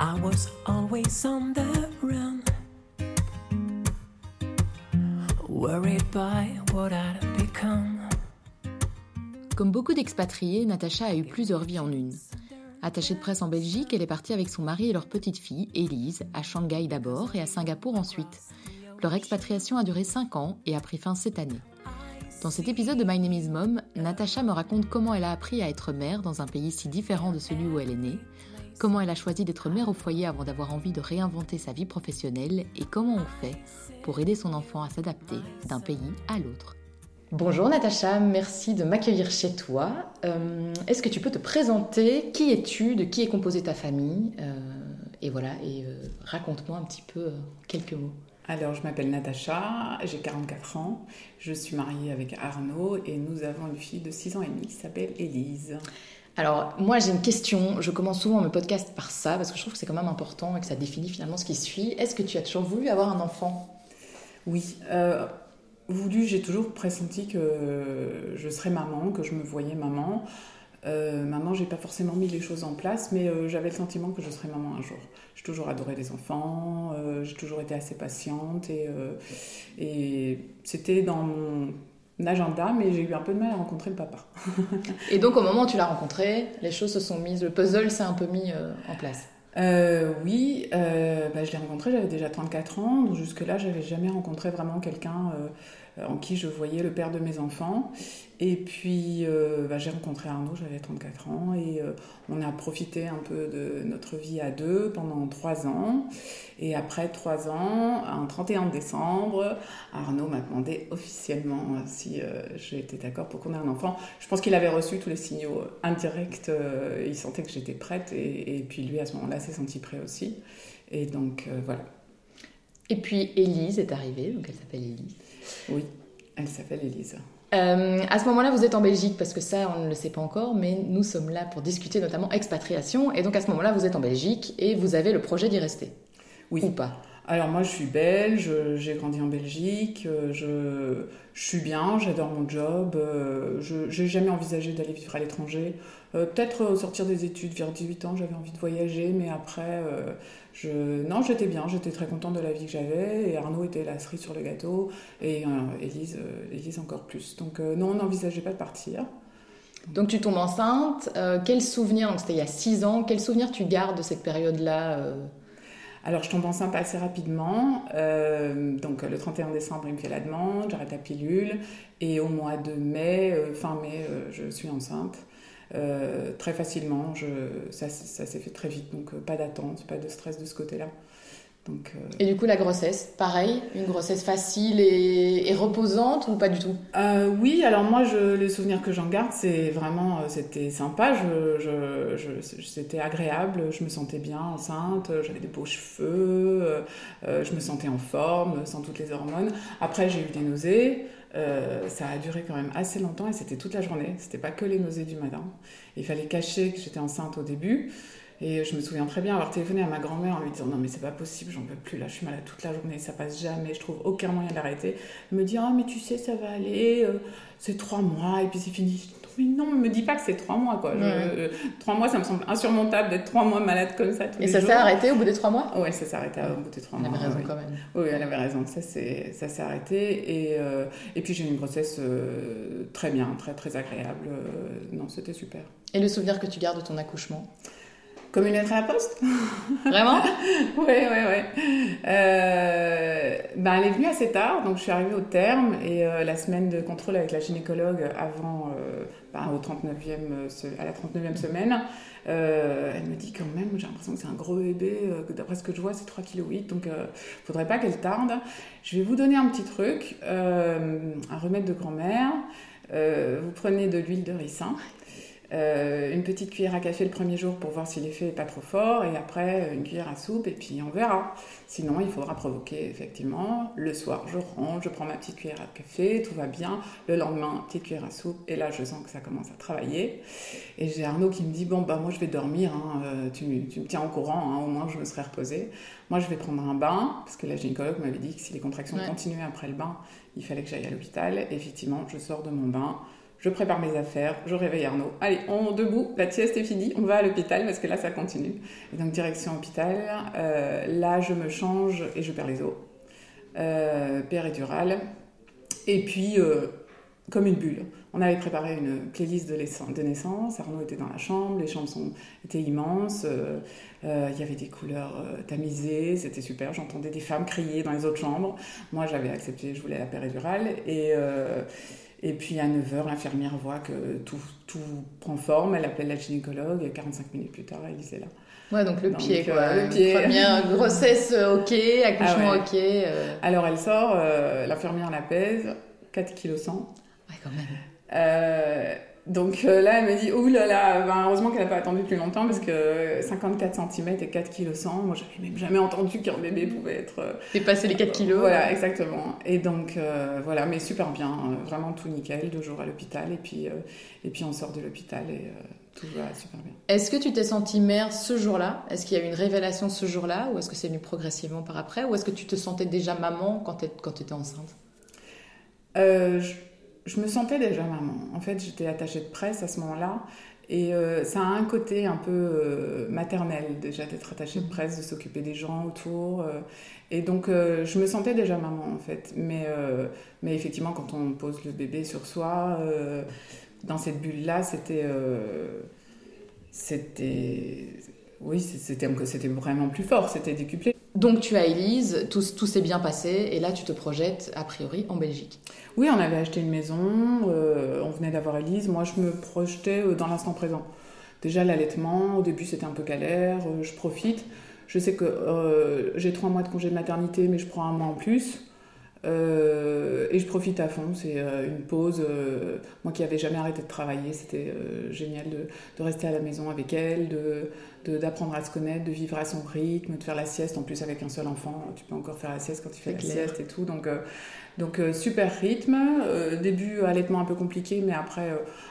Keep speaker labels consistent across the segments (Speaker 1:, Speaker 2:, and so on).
Speaker 1: I was always on the run, worried by what I'd become.
Speaker 2: Comme beaucoup d'expatriés, Natacha a eu plusieurs vies en une. Attachée de presse en Belgique, elle est partie avec son mari et leur petite fille, Elise, à Shanghai d'abord et à Singapour ensuite. Leur expatriation a duré 5 ans et a pris fin cette année. Dans cet épisode de My Name is Mom, Natacha me raconte comment elle a appris à être mère dans un pays si différent de celui où elle est née, comment elle a choisi d'être mère au foyer avant d'avoir envie de réinventer sa vie professionnelle et comment on fait pour aider son enfant à s'adapter d'un pays à l'autre? Bonjour Natacha, merci de m'accueillir chez toi. Euh, Est-ce que tu peux te présenter? Qui es-tu? De qui est composée ta famille? Euh, Et voilà, et euh, raconte-moi un petit peu euh, quelques mots.
Speaker 3: Alors, je m'appelle Natacha, j'ai 44 ans, je suis mariée avec Arnaud et nous avons une fille de 6 ans et demi qui s'appelle Élise.
Speaker 2: Alors, moi j'ai une question, je commence souvent mes podcasts par ça, parce que je trouve que c'est quand même important et que ça définit finalement ce qui suit. Est-ce que tu as toujours voulu avoir un enfant?
Speaker 3: Oui, euh, voulu, j'ai toujours pressenti que je serais maman, que je me voyais maman. Euh, maintenant, j'ai pas forcément mis les choses en place, mais euh, j'avais le sentiment que je serais maman un jour. J'ai toujours adoré les enfants, j'ai toujours été assez patiente et c'était dans mon agenda, mais j'ai eu un peu de mal à rencontrer le papa.
Speaker 2: Et donc au moment où tu l'as rencontré, les choses se sont mises, le puzzle s'est un peu mis euh, en place.
Speaker 3: Euh, oui, euh, bah, je l'ai rencontré, j'avais déjà 34 ans, donc jusque-là, j'avais jamais rencontré vraiment quelqu'un en qui je voyais le père de mes enfants. Et puis, euh, bah, j'ai rencontré Arnaud, j'avais 34 ans, et euh, on a profité un peu de notre vie à deux pendant trois ans. Et après trois ans, un 31 décembre, Arnaud m'a demandé officiellement euh, si euh, j'étais d'accord pour qu'on ait un enfant. Je pense qu'il avait reçu tous les signaux euh, indirects, euh, il sentait que j'étais prête, et, et puis lui, à ce moment-là, s'est senti prêt aussi. Et donc, euh, voilà.
Speaker 2: Et puis Élise est arrivée, donc elle s'appelle Élise.
Speaker 3: Oui, elle s'appelle Élise.
Speaker 2: Euh, à ce moment-là, vous êtes en Belgique, parce que ça, on ne le sait pas encore, mais nous sommes là pour discuter notamment expatriation. Et donc à ce moment-là, vous êtes en Belgique et vous avez le projet d'y rester.
Speaker 3: Oui.
Speaker 2: Ou pas
Speaker 3: Alors moi je suis belge, j'ai grandi en Belgique, euh, je, suis bien, j'adore mon job, euh, je j'ai jamais envisagé d'aller vivre à l'étranger. Euh, Peut-être au sortir des études vers 18 ans j'avais envie de voyager, mais après non j'étais bien, j'étais très contente de la vie que j'avais et Arnaud était la cerise sur le gâteau et Élise, euh, encore plus. Donc non on n'envisageait pas de partir.
Speaker 2: Donc tu tombes enceinte. Quel souvenir, c'était il y a 6 ans, quel souvenir tu gardes de cette période-là
Speaker 3: Alors, je tombe enceinte assez rapidement. Euh, donc, le 31 décembre, il me fait la demande, j'arrête la pilule. Et au mois de mai, euh, fin mai, euh, je suis enceinte. Très facilement, ça, s'est fait très vite. Donc, pas d'attente, pas de stress de ce côté-là. Donc, euh,
Speaker 2: Et du coup, la grossesse, pareil, une grossesse facile et, et reposante ou pas du tout?
Speaker 3: Euh, oui, alors moi, je, les souvenirs que j'en garde, c'est vraiment, euh, c'était sympa, je, je, je- c'était agréable, je me sentais bien enceinte, j'avais des beaux cheveux, euh, je me sentais en forme, sans toutes les hormones. Après, j'ai eu des nausées, euh, ça a duré quand même assez longtemps et c'était toute la journée, c'était pas que les nausées du matin. Il fallait cacher que j'étais enceinte au début. Et je me souviens très bien avoir téléphoné à ma grand-mère en lui disant non mais c'est pas possible, j'en peux plus là, je suis malade toute la journée, ça passe jamais, je trouve aucun moyen de l'arrêter. Elle me dit ah mais tu sais ça va aller, euh, c'est trois mois et puis c'est fini. Je dis, mais non, me dis pas que c'est trois mois quoi. Je- euh, trois mois ça me semble insurmontable d'être trois mois malade comme ça tous
Speaker 2: Et
Speaker 3: les
Speaker 2: ça s'est arrêté au bout des 3 mois?
Speaker 3: Ouais, ça s'est arrêté au bout des trois mois.
Speaker 2: avait raison
Speaker 3: oui.
Speaker 2: quand même.
Speaker 3: Oui, elle avait raison, ça s'est ça s'est arrêté. Et, euh, et puis j'ai eu une grossesse très bien, très très agréable. Non, c'était super.
Speaker 2: Et le souvenir que tu gardes de ton accouchement?
Speaker 3: Comme une lettre à la poste?
Speaker 2: Vraiment?
Speaker 3: Oui, oui, oui. Euh, ben, elle est venue assez tard, donc je suis arrivée au terme et euh, la semaine de contrôle avec la gynécologue avant, euh, ben, au 39e, se- à la 39e semaine, euh, elle me dit quand même, j'ai l'impression que c'est un gros bébé, euh, que d'après ce que je vois, c'est 3,8 kg, donc euh, faudrait pas qu'elle tarde. Je vais vous donner un petit truc, euh, un remède de grand-mère. Euh, vous prenez de l'huile de ricin. Euh, une petite cuillère à café le premier jour pour voir si l'effet est pas trop fort et après une cuillère à soupe et puis on verra. Sinon il faudra provoquer effectivement. Le soir je range, je prends ma petite cuillère à café, tout va bien. Le lendemain petite cuillère à soupe et là je sens que ça commence à travailler. Et j'ai Arnaud qui me dit bon bah moi je vais dormir, hein, euh, tu, tu me tiens au courant, hein, au moins je me serai reposée. Moi je vais prendre un bain parce que la gynécologue m'avait dit que si les contractions
Speaker 2: Ouais.
Speaker 3: continuaient après le bain, il fallait que j'aille à l'hôpital. Effectivement je sors de mon bain je prépare mes affaires, je réveille Arnaud. Allez, on debout, la sieste est finie, on va à l'hôpital parce que là ça continue. Donc direction hôpital, euh, là je me change et je perds les os. Euh, péridurale. Et puis, euh, comme une bulle. On avait préparé une playlist de, naissance, Arnaud était dans la chambre, les chambres sont, étaient immenses, euh, il y avait des couleurs tamisées, c'était super, j'entendais des femmes crier dans les autres chambres. Moi j'avais accepté, je voulais la péridurale. Et, et puis à 9h, l'infirmière voit que tout, tout, prend forme, elle appelle la gynécologue et 45 minutes plus tard, elle est là.
Speaker 2: Ouais, donc le pied, quoi. le pied. Première grossesse, ok, accouchement, ah ok.
Speaker 3: Alors elle sort, l'infirmière la pèse, 4 kg 100.
Speaker 2: Ouais, quand même.
Speaker 3: Euh, donc euh, là, elle me dit, ouh là là, ben, heureusement qu'elle n'a pas attendu plus longtemps parce que 54 cm et 4 kg 100, moi j'avais même jamais entendu qu'un bébé pouvait être... Euh,
Speaker 2: Dépasser les 4 kg.
Speaker 3: Voilà, exactement. Et donc voilà, mais super bien, vraiment tout nickel, deux jours à l'hôpital et puis, et puis on sort de l'hôpital et tout va super bien.
Speaker 2: Est-ce que tu t'es sentie mère ce jour-là? Est-ce qu'il y a eu une révélation ce jour-là? Ou est-ce que c'est venu progressivement par après? Ou est-ce que tu te sentais déjà maman quand tu étais enceinte?
Speaker 3: Je je me sentais déjà maman. En fait, j'étais attachée de presse à ce moment-là. Et euh, ça a un côté un peu euh, maternel déjà d'être attachée de mm. presse, de s'occuper des gens autour. Euh. et donc je me sentais déjà maman en fait. Mais, mais effectivement, quand on pose le bébé sur soi, dans cette bulle-là, c'était... c'était... Oui, c'était vraiment plus fort, c'était décuplé.
Speaker 2: Donc tu as Elise, tout, s'est bien passé et là tu te projettes a priori en Belgique.
Speaker 3: Oui, on avait acheté une maison, euh, on venait d'avoir Elise. Moi je me projetais euh, dans l'instant présent. Déjà l'allaitement, au début c'était un peu galère, euh, je profite. Je sais que j'ai trois mois de congé de maternité mais je prends un mois en plus. Et je profite à fond, c'est une pause. moi qui n'avais jamais arrêté de travailler, c'était génial de, de, rester à la maison avec elle, de, d'apprendre à se connaître, de vivre à son rythme, de faire la sieste. En plus, avec un seul enfant, tu peux encore faire la sieste quand tu fais la sieste et tout. Donc, euh, donc euh, super rythme. Euh, début, allaitement un peu compliqué, mais après,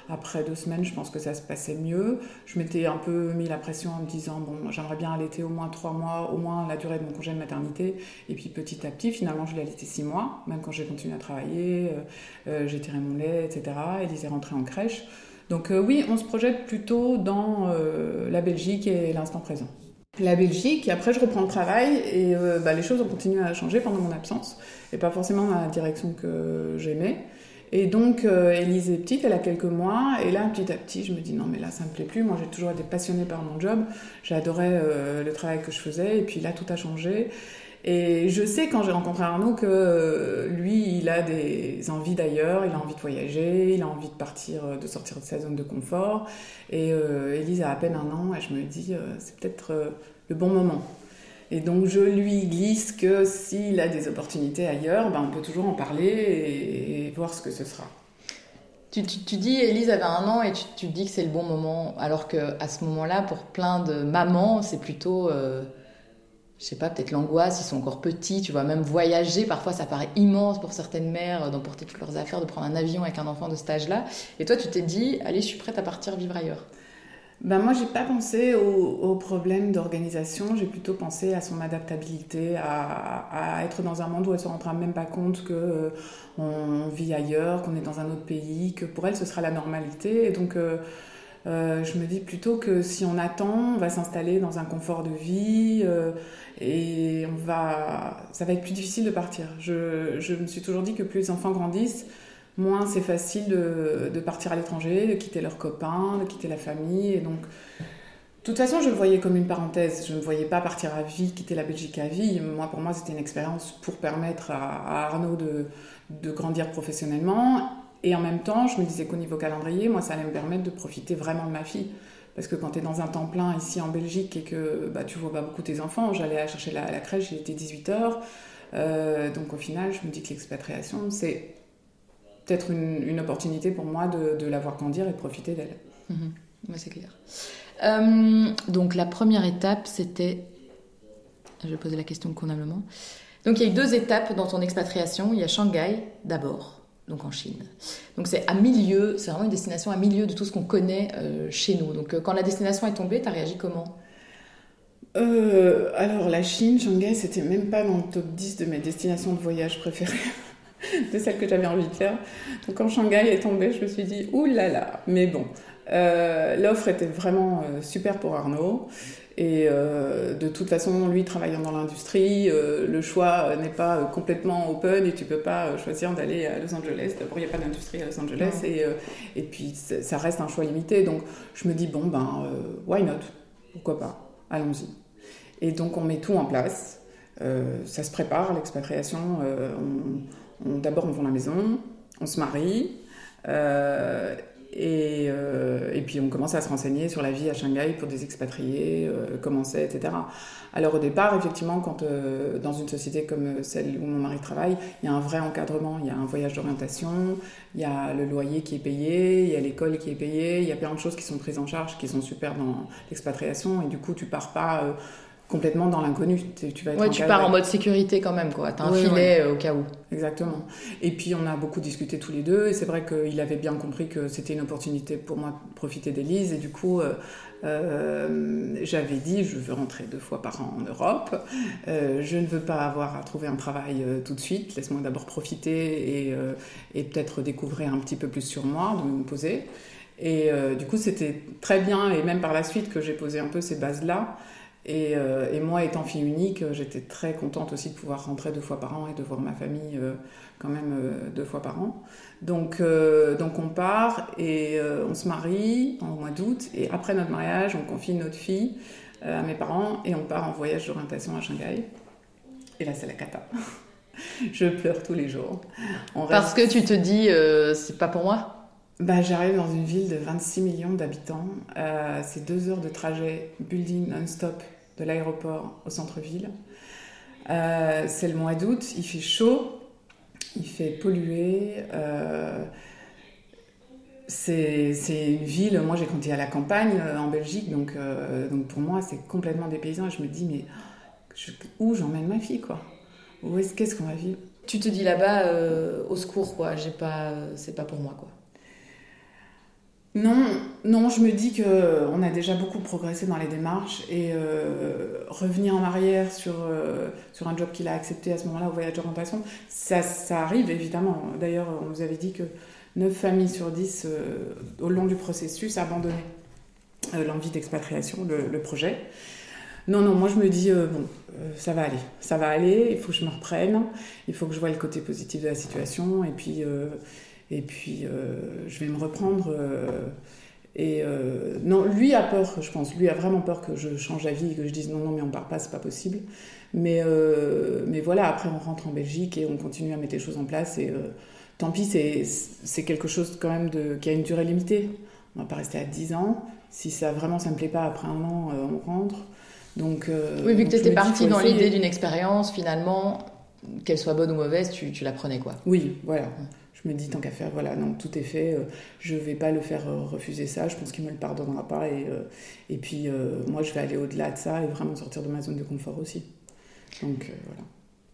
Speaker 3: après deux semaines, je pense que ça se passait mieux. Je m'étais un peu mis la pression en me disant, bon, j'aimerais bien allaiter au moins trois mois, au moins la durée de mon congé de maternité. Et puis petit à petit, finalement, je l'ai allaité six mois, même quand j'ai continué à travailler. j'ai tiré mon lait, etc. Elise est rentrée en crèche. Donc euh, oui, on se projette plutôt dans euh, la Belgique et l'instant présent. La Belgique, et après je reprends le travail et euh, bah, les choses ont continué à changer pendant mon absence et pas forcément dans la direction que j'aimais. Et donc, Elise est petite, elle a quelques mois, et là, petit à petit, je me dis non, mais là, ça me plaît plus. Moi, j'ai toujours été passionnée par mon job, j'adorais le travail que je faisais, et puis là, tout a changé. Et je sais quand j'ai rencontré Arnaud que euh, lui, il a des envies d'ailleurs, il a envie de voyager, il a envie de partir, euh, de sortir de sa zone de confort. Et euh, Elise a à peine un an et je me dis, c'est peut-être le bon moment. Et donc je lui glisse que s'il a des opportunités ailleurs, ben, on peut toujours en parler et, voir ce que ce sera.
Speaker 2: Tu, tu, dis, Elise avait un an et tu, tu dis que c'est le bon moment, alors qu'à ce moment-là, pour plein de mamans, c'est plutôt je sais pas, peut-être l'angoisse, ils sont encore petits, tu vois, même voyager, parfois ça paraît immense pour certaines mères euh, d'emporter toutes leurs affaires, de prendre un avion avec un enfant de cet âge-là. Et toi, tu t'es dit, allez, je suis prête à partir vivre ailleurs.
Speaker 3: Ben moi, j'ai pas pensé au, problème d'organisation, j'ai plutôt pensé à son adaptabilité, à, être dans un monde où elle se rendra même pas compte que euh, on vit ailleurs, qu'on est dans un autre pays, que pour elle ce sera la normalité. Et donc, euh, je me dis plutôt que si on attend, on va s'installer dans un confort de vie et on va, ça va être plus difficile de partir. Je, me suis toujours dit que plus les enfants grandissent, moins c'est facile de, partir à l'étranger, de quitter leurs copains, de quitter la famille. Et donc, de toute façon, je le voyais comme une parenthèse. Je ne voyais pas partir à vie, quitter la Belgique à vie. Moi, pour moi, c'était une expérience pour permettre à, Arnaud de grandir professionnellement. Et en même temps, je me disais qu'au niveau calendrier, moi, ça allait me permettre de profiter vraiment de ma fille. Parce que quand tu es dans un temps plein ici en Belgique et que bah, tu vois pas beaucoup tes enfants, j'allais chercher la, crèche, il était 18h. Euh, donc au final, je me dis que l'expatriation, c'est peut-être une, opportunité pour moi de, la voir grandir et de profiter d'elle.
Speaker 2: Mmh. c'est clair. Euh, donc la première étape, c'était... Je vais poser la question convenablement. Donc il y a eu deux étapes dans ton expatriation. Il y a Shanghai d'abord donc en Chine. Donc c'est à milieu, c'est vraiment une destination à milieu de tout ce qu'on connaît euh, chez nous. Donc euh, quand la destination est tombée, tu as réagi comment?
Speaker 3: Euh, Alors la Chine, Shanghai, c'était même pas dans le top 10 de mes destinations de voyage préférées. de celle que j'avais envie de faire. Donc quand Shanghai est tombé, je me suis dit, là, mais bon. L'offre était vraiment super pour Arnaud. Et euh, de toute façon, lui travaillant dans l'industrie, le choix n'est pas complètement open et tu peux pas choisir d'aller à Los Angeles. D'abord, il n'y a pas d'industrie à Los Angeles et, et puis ça reste un choix limité. Donc je me dis, bon, ben, why not? Pourquoi pas? Allons-y. Et donc on met tout en place. ça se prépare, l'expatriation. D'abord, on vend la maison, on se marie. Et, euh, et, puis on commence à se renseigner sur la vie à Shanghai pour des expatriés, euh, comment c'est, etc. Alors au départ, effectivement, quand euh, dans une société comme celle où mon mari travaille, il y a un vrai encadrement, il y a un voyage d'orientation, il y a le loyer qui est payé, il y a l'école qui est payée, il y a plein de choses qui sont prises en charge, qui sont super dans l'expatriation, et du coup tu pars pas complètement dans l'inconnu.
Speaker 2: Tu, vas ouais, tu pars en mode sécurité quand même, quoi. T'as un filet euh, au cas où.
Speaker 3: Exactement. Et puis on a beaucoup discuté tous les deux, et c'est vrai qu'il avait bien compris que c'était une opportunité pour moi de profiter d'Élise, et du coup. Euh, euh, j'avais dit, je veux rentrer deux fois par an en Europe. je ne veux pas avoir à trouver un travail tout de suite. Laisse-moi d'abord profiter et, et peut-être découvrir un petit peu plus sur moi, de me poser. Et du coup, c'était très bien, et même par la suite, que j'ai posé un peu ces bases-là. Euh, et, moi, étant fille unique, j'étais très contente aussi de pouvoir rentrer deux fois par an et de voir ma famille euh, quand même euh, deux fois par an. Donc, donc on part et on se marie en mois d'août. Et après notre mariage, on confie notre fille à mes parents et on part en voyage d'orientation à Shanghai. Et là, c'est la cata. Je pleure tous les jours.
Speaker 2: Parce que tu te dis, c'est pas pour moi
Speaker 3: bah, J'arrive dans une ville de 26 millions d'habitants. c'est deux heures de trajet, building non-stop de l'aéroport au centre-ville. Euh, c'est le mois d'août, il fait chaud, il fait polluer. Euh, c'est une ville, moi j'ai grandi à la campagne euh, en Belgique, donc, donc pour moi c'est complètement dépaysant. Je me dis, mais où j'emmène ma fille quoi? Où est-ce qu'est-ce qu'on va vivre?
Speaker 2: Tu te dis là-bas, au secours quoi, c'est pas pour moi quoi.
Speaker 3: Non, non, je me dis que euh, a déjà beaucoup progressé dans les démarches et euh, revenir en arrière sur, euh, sur un job qu'il a accepté à ce moment-là au voyage d'orientation, ça, ça arrive évidemment. D'ailleurs, on nous avait dit que 9 familles sur 10 au long du processus abandonnaient l'envie d'expatriation, le, le, projet. Non, non, moi je me dis, bon, ça va aller, ça va aller, il faut que je me reprenne, il faut que je vois le côté positif de la situation et puis et puis, euh, je vais me reprendre. Euh, et euh, non, lui a peur, je pense. Lui a vraiment peur que je change d'avis, que je dise non, non, mais on part pas, c'est pas possible. Mais, mais voilà, après, on rentre en Belgique et on continue à mettre les choses en place. Et tant pis, c'est quelque chose quand même de, qui a une durée limitée. On va pas rester à 10 ans. Si ça vraiment ça me plaît pas, après un an, on rentre. Donc,
Speaker 2: oui, vu que tu étais partie dans l'idée d'une expérience, finalement, qu'elle soit bonne ou mauvaise, tu, tu la prenais quoi.
Speaker 3: Oui, voilà je me dis tant qu'à faire, voilà, non, tout est fait, euh, je vais pas le faire euh, refuser ça, je pense qu'il me le pardonnera pas et, euh, et puis moi je vais aller au-delà de ça et vraiment sortir de ma zone de confort aussi. Donc voilà.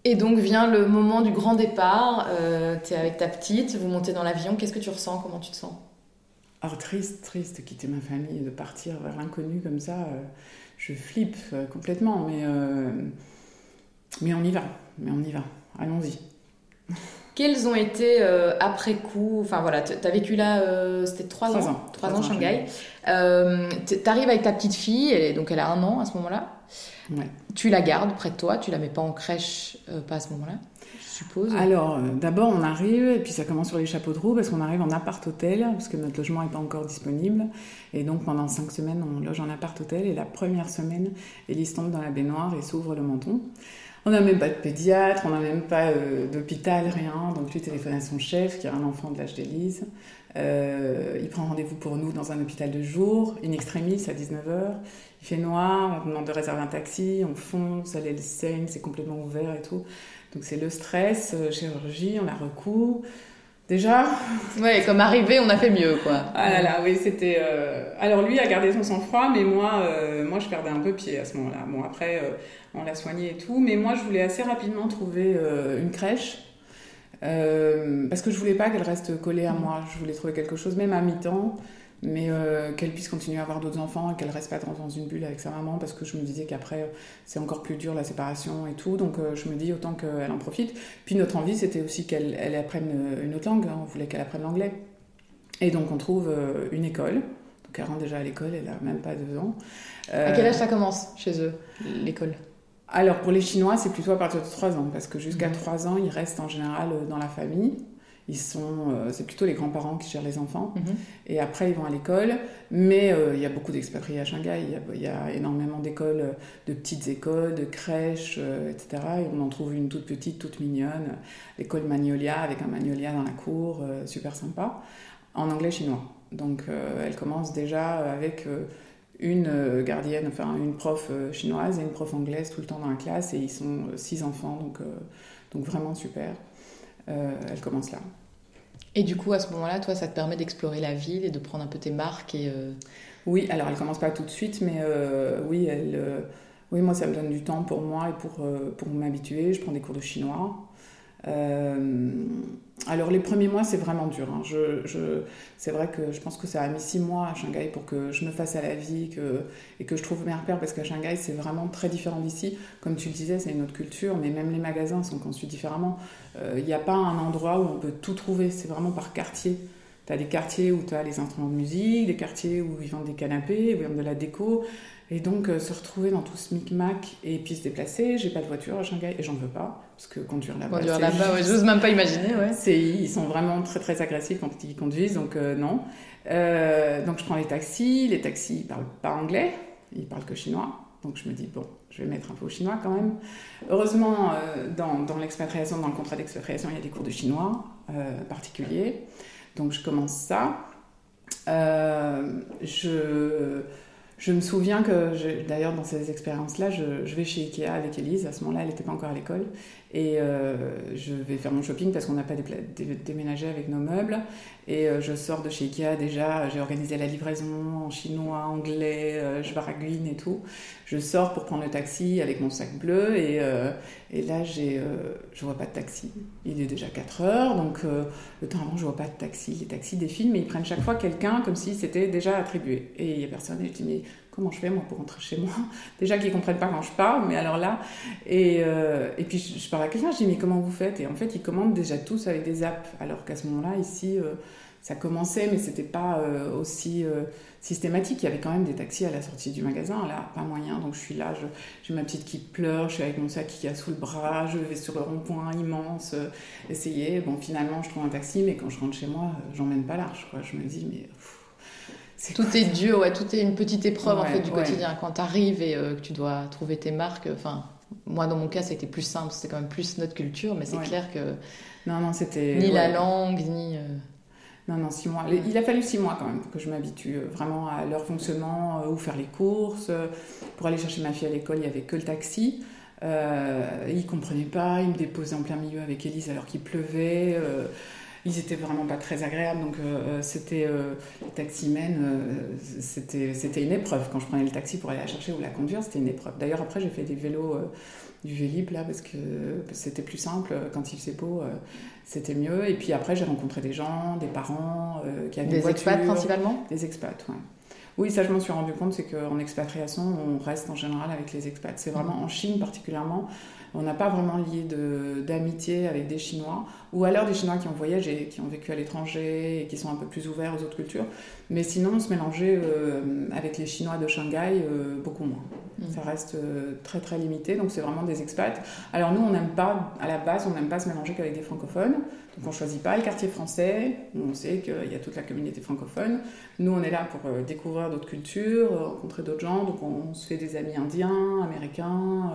Speaker 2: Et donc vient le moment du grand départ, tu es avec ta petite, vous montez dans l'avion, qu'est-ce que tu ressens, comment tu te sens?
Speaker 3: Alors triste, triste de quitter ma famille de partir vers l'inconnu comme ça, je flippe complètement, mais, mais on y va, mais on y va, allons-y.
Speaker 2: Quels ont été euh, après coup, enfin voilà, tu as vécu là, euh, c'était trois ans, trois ans, Shanghai. Euh, tu arrives avec ta petite fille, elle donc elle a un an à ce moment-là. Ouais. Tu la gardes près de toi, tu la mets pas en crèche, pas à ce moment-là, je suppose?
Speaker 3: Alors d'abord on arrive et puis ça commence sur les chapeaux de roue parce qu'on arrive en appart-hôtel parce que notre logement n'est pas encore disponible et donc pendant cinq semaines on loge en appart-hôtel et la première semaine Elise tombe dans la baignoire et s'ouvre le menton. On n'a même pas de pédiatre, on n'a même pas euh, d'hôpital, rien. Donc lui téléphone à son chef qui a un enfant de l'âge d'Élise. Euh, il prend rendez-vous pour nous dans un hôpital de jour, in extremis à 19h. Il fait noir, on demande de réserver un taxi, on fonce, elle, elle saigne, c'est complètement ouvert et tout. Donc c'est le stress, euh, chirurgie, on la recoue. Déjà
Speaker 2: Ouais, comme arrivé, on a fait mieux, quoi.
Speaker 3: Ah là là, oui, c'était... Alors lui a gardé son sang-froid, mais moi, moi, je perdais un peu pied à ce moment-là. Bon, après, on l'a soigné et tout. Mais moi, je voulais assez rapidement trouver euh, une crèche. Euh, parce que je voulais pas qu'elle reste collée à moi. Je voulais trouver quelque chose, même à mi-temps, mais euh, qu'elle puisse continuer à avoir d'autres enfants et qu'elle reste pas dans, dans une bulle avec sa maman parce que je me disais qu'après c'est encore plus dur la séparation et tout. Donc euh, je me dis autant qu'elle en profite. Puis notre envie c'était aussi qu'elle elle apprenne une autre langue. hein. On voulait qu'elle apprenne l'anglais. Et donc on trouve euh, une école. Donc elle rentre déjà à l'école, elle a même pas deux ans.
Speaker 2: À quel âge ça commence chez eux, l'école?
Speaker 3: Alors pour les Chinois, c'est plutôt à partir de 3 ans, parce que jusqu'à
Speaker 2: Mhm.
Speaker 3: 3 ans, ils restent en général euh, dans la famille. Ils sont, euh, c'est plutôt les grands-parents qui gèrent les enfants.
Speaker 2: Mhm.
Speaker 3: Et après, ils vont à l'école. Mais euh, il y a beaucoup d'expatriés à Shanghai. Il y a, il y a énormément d'écoles, euh, de petites écoles, de crèches, euh, etc. Et on en trouve une toute petite, toute mignonne. L'école Magnolia, avec un magnolia dans la cour, super sympa. En anglais-chinois. Donc, euh, elle commence déjà avec une gardienne, enfin une prof chinoise et une prof anglaise tout le temps dans la classe. Et ils sont six enfants, donc, euh, donc vraiment super. Euh, elle commence là.
Speaker 2: Et du coup, à ce moment-là, toi, ça te permet d'explorer la ville et de prendre un peu tes marques et... euh,
Speaker 3: Oui, alors elle commence pas tout de suite, mais euh, oui, elle, euh, oui, moi ça me donne du temps pour moi et pour, pour m'habituer. Je prends des cours de chinois. Euh, alors les premiers mois c'est vraiment dur. hein. C'est vrai que je pense que ça a mis six mois à Shanghai pour que je me fasse à la vie et que je trouve mes repères parce qu'à Shanghai c'est vraiment très différent d'ici. Comme tu le disais, c'est une autre culture, mais même les magasins sont conçus différemment. Euh, Il n'y a pas un endroit où on peut tout trouver, c'est vraiment par quartier. Tu as des quartiers où tu as les instruments de musique, des quartiers où ils vendent des canapés, où ils vendent de la déco. Et donc, euh, se retrouver dans tout ce micmac et puis se déplacer. J'ai pas de voiture à Shanghai et j'en veux pas, parce que conduire là-bas.
Speaker 2: conduire là-bas, ouais, j'ose même pas imaginer, ouais.
Speaker 3: c'est- ils sont vraiment très très agressifs quand ils conduisent, donc euh, non. Euh, donc je prends les taxis. Les taxis ils parlent pas anglais, ils parlent que chinois. Donc je me dis bon, je vais mettre un peu au chinois quand même. Heureusement, dans, dans l'expatriation, dans le contrat d'expatriation, il y a des cours de chinois particuliers. Donc je commence ça. Je, je me souviens que, d'ailleurs, dans ces expériences-là, je vais chez Ikea avec Elise. À ce moment-là, elle n'était pas encore à l'école. Et euh, je vais faire mon shopping parce qu'on n'a pas déménagé avec nos meubles. Et euh, je sors de chez Ikea déjà. J'ai organisé la livraison en chinois, anglais, euh, je baragouine et tout. Je sors pour prendre le taxi avec mon sac bleu. Et, euh, là, j'ai, je vois pas de taxi. Il est déjà 4 heures. Donc, le temps avant, je vois pas de taxi. Les taxis défilent, mais ils prennent chaque fois quelqu'un comme si c'était déjà attribué. Et il y a personne. Et je dis, mais comment je fais moi pour rentrer chez moi? Déjà qu'ils comprennent pas quand je parle, mais alors là. Et, euh, puis je, parle à quelqu'un, je dis, mais comment vous faites? Et en fait, ils commandent déjà tous avec des apps. Alors qu'à ce moment-là, ici, euh, ça commençait, mais c'était pas euh, aussi systématique. Il y avait quand même des taxis à la sortie du magasin. Là, pas moyen. Donc je suis là, j'ai ma petite qui pleure, je suis avec mon sac qui a sous le bras, je vais sur le rond-point immense, essayer. Bon, finalement, je trouve un taxi, mais quand je rentre chez moi, j'emmène pas large. Quoi. Je me dis, mais.
Speaker 2: Tout est dur, ouais, tout est une petite épreuve en fait du
Speaker 3: ouais.
Speaker 2: quotidien. Quand tu arrives et euh, que tu dois trouver tes marques, enfin, moi dans mon cas, c'était plus simple, c'était quand même plus notre culture, mais c'est clair que
Speaker 3: Non, non, c'était.
Speaker 2: ni la langue, ni. euh,
Speaker 3: Non, non, six mois. Il a fallu six mois quand même pour que je m'habitue euh, vraiment à leur fonctionnement, où faire les courses. Pour aller chercher ma fille à l'école, il n'y avait que le taxi. Euh, ils ne comprenaient pas, ils me déposaient en plein milieu avec Elise alors qu'il pleuvait. euh, ils étaient vraiment pas très agréables, donc euh, euh, c'était euh, les taximens, euh, c'était c'était une épreuve. Quand je prenais le taxi pour aller la chercher ou la conduire, c'était une épreuve. D'ailleurs, après, j'ai fait des vélos, euh, du Vélib là, parce que c'était plus simple. Quand il faisait beau, euh, c'était mieux. Et puis après, j'ai rencontré des gens, des parents euh, qui avaient
Speaker 2: des
Speaker 3: voiture.
Speaker 2: expats principalement?
Speaker 3: Des expats, ouais. Oui, ça je m'en suis rendu compte, c'est qu'en expatriation, on reste en général avec les expats. C'est vraiment en Chine particulièrement, on n'a pas vraiment lié de- d'amitié avec des Chinois, ou alors des Chinois qui ont voyagé, qui ont vécu à l'étranger et qui sont un peu plus ouverts aux autres cultures. Mais sinon, se mélanger euh, avec les Chinois de Shanghai, euh, beaucoup moins.
Speaker 2: Mhm.
Speaker 3: Ça reste euh, très très limité, donc c'est vraiment des expats. Alors nous, on n'aime pas, à la base, on n'aime pas se mélanger qu'avec des francophones. Donc on choisit pas le quartier français, où on sait qu'il y a toute la communauté francophone. Nous, on est là pour découvrir d'autres cultures, rencontrer d'autres gens. Donc on, on se fait des amis indiens, américains,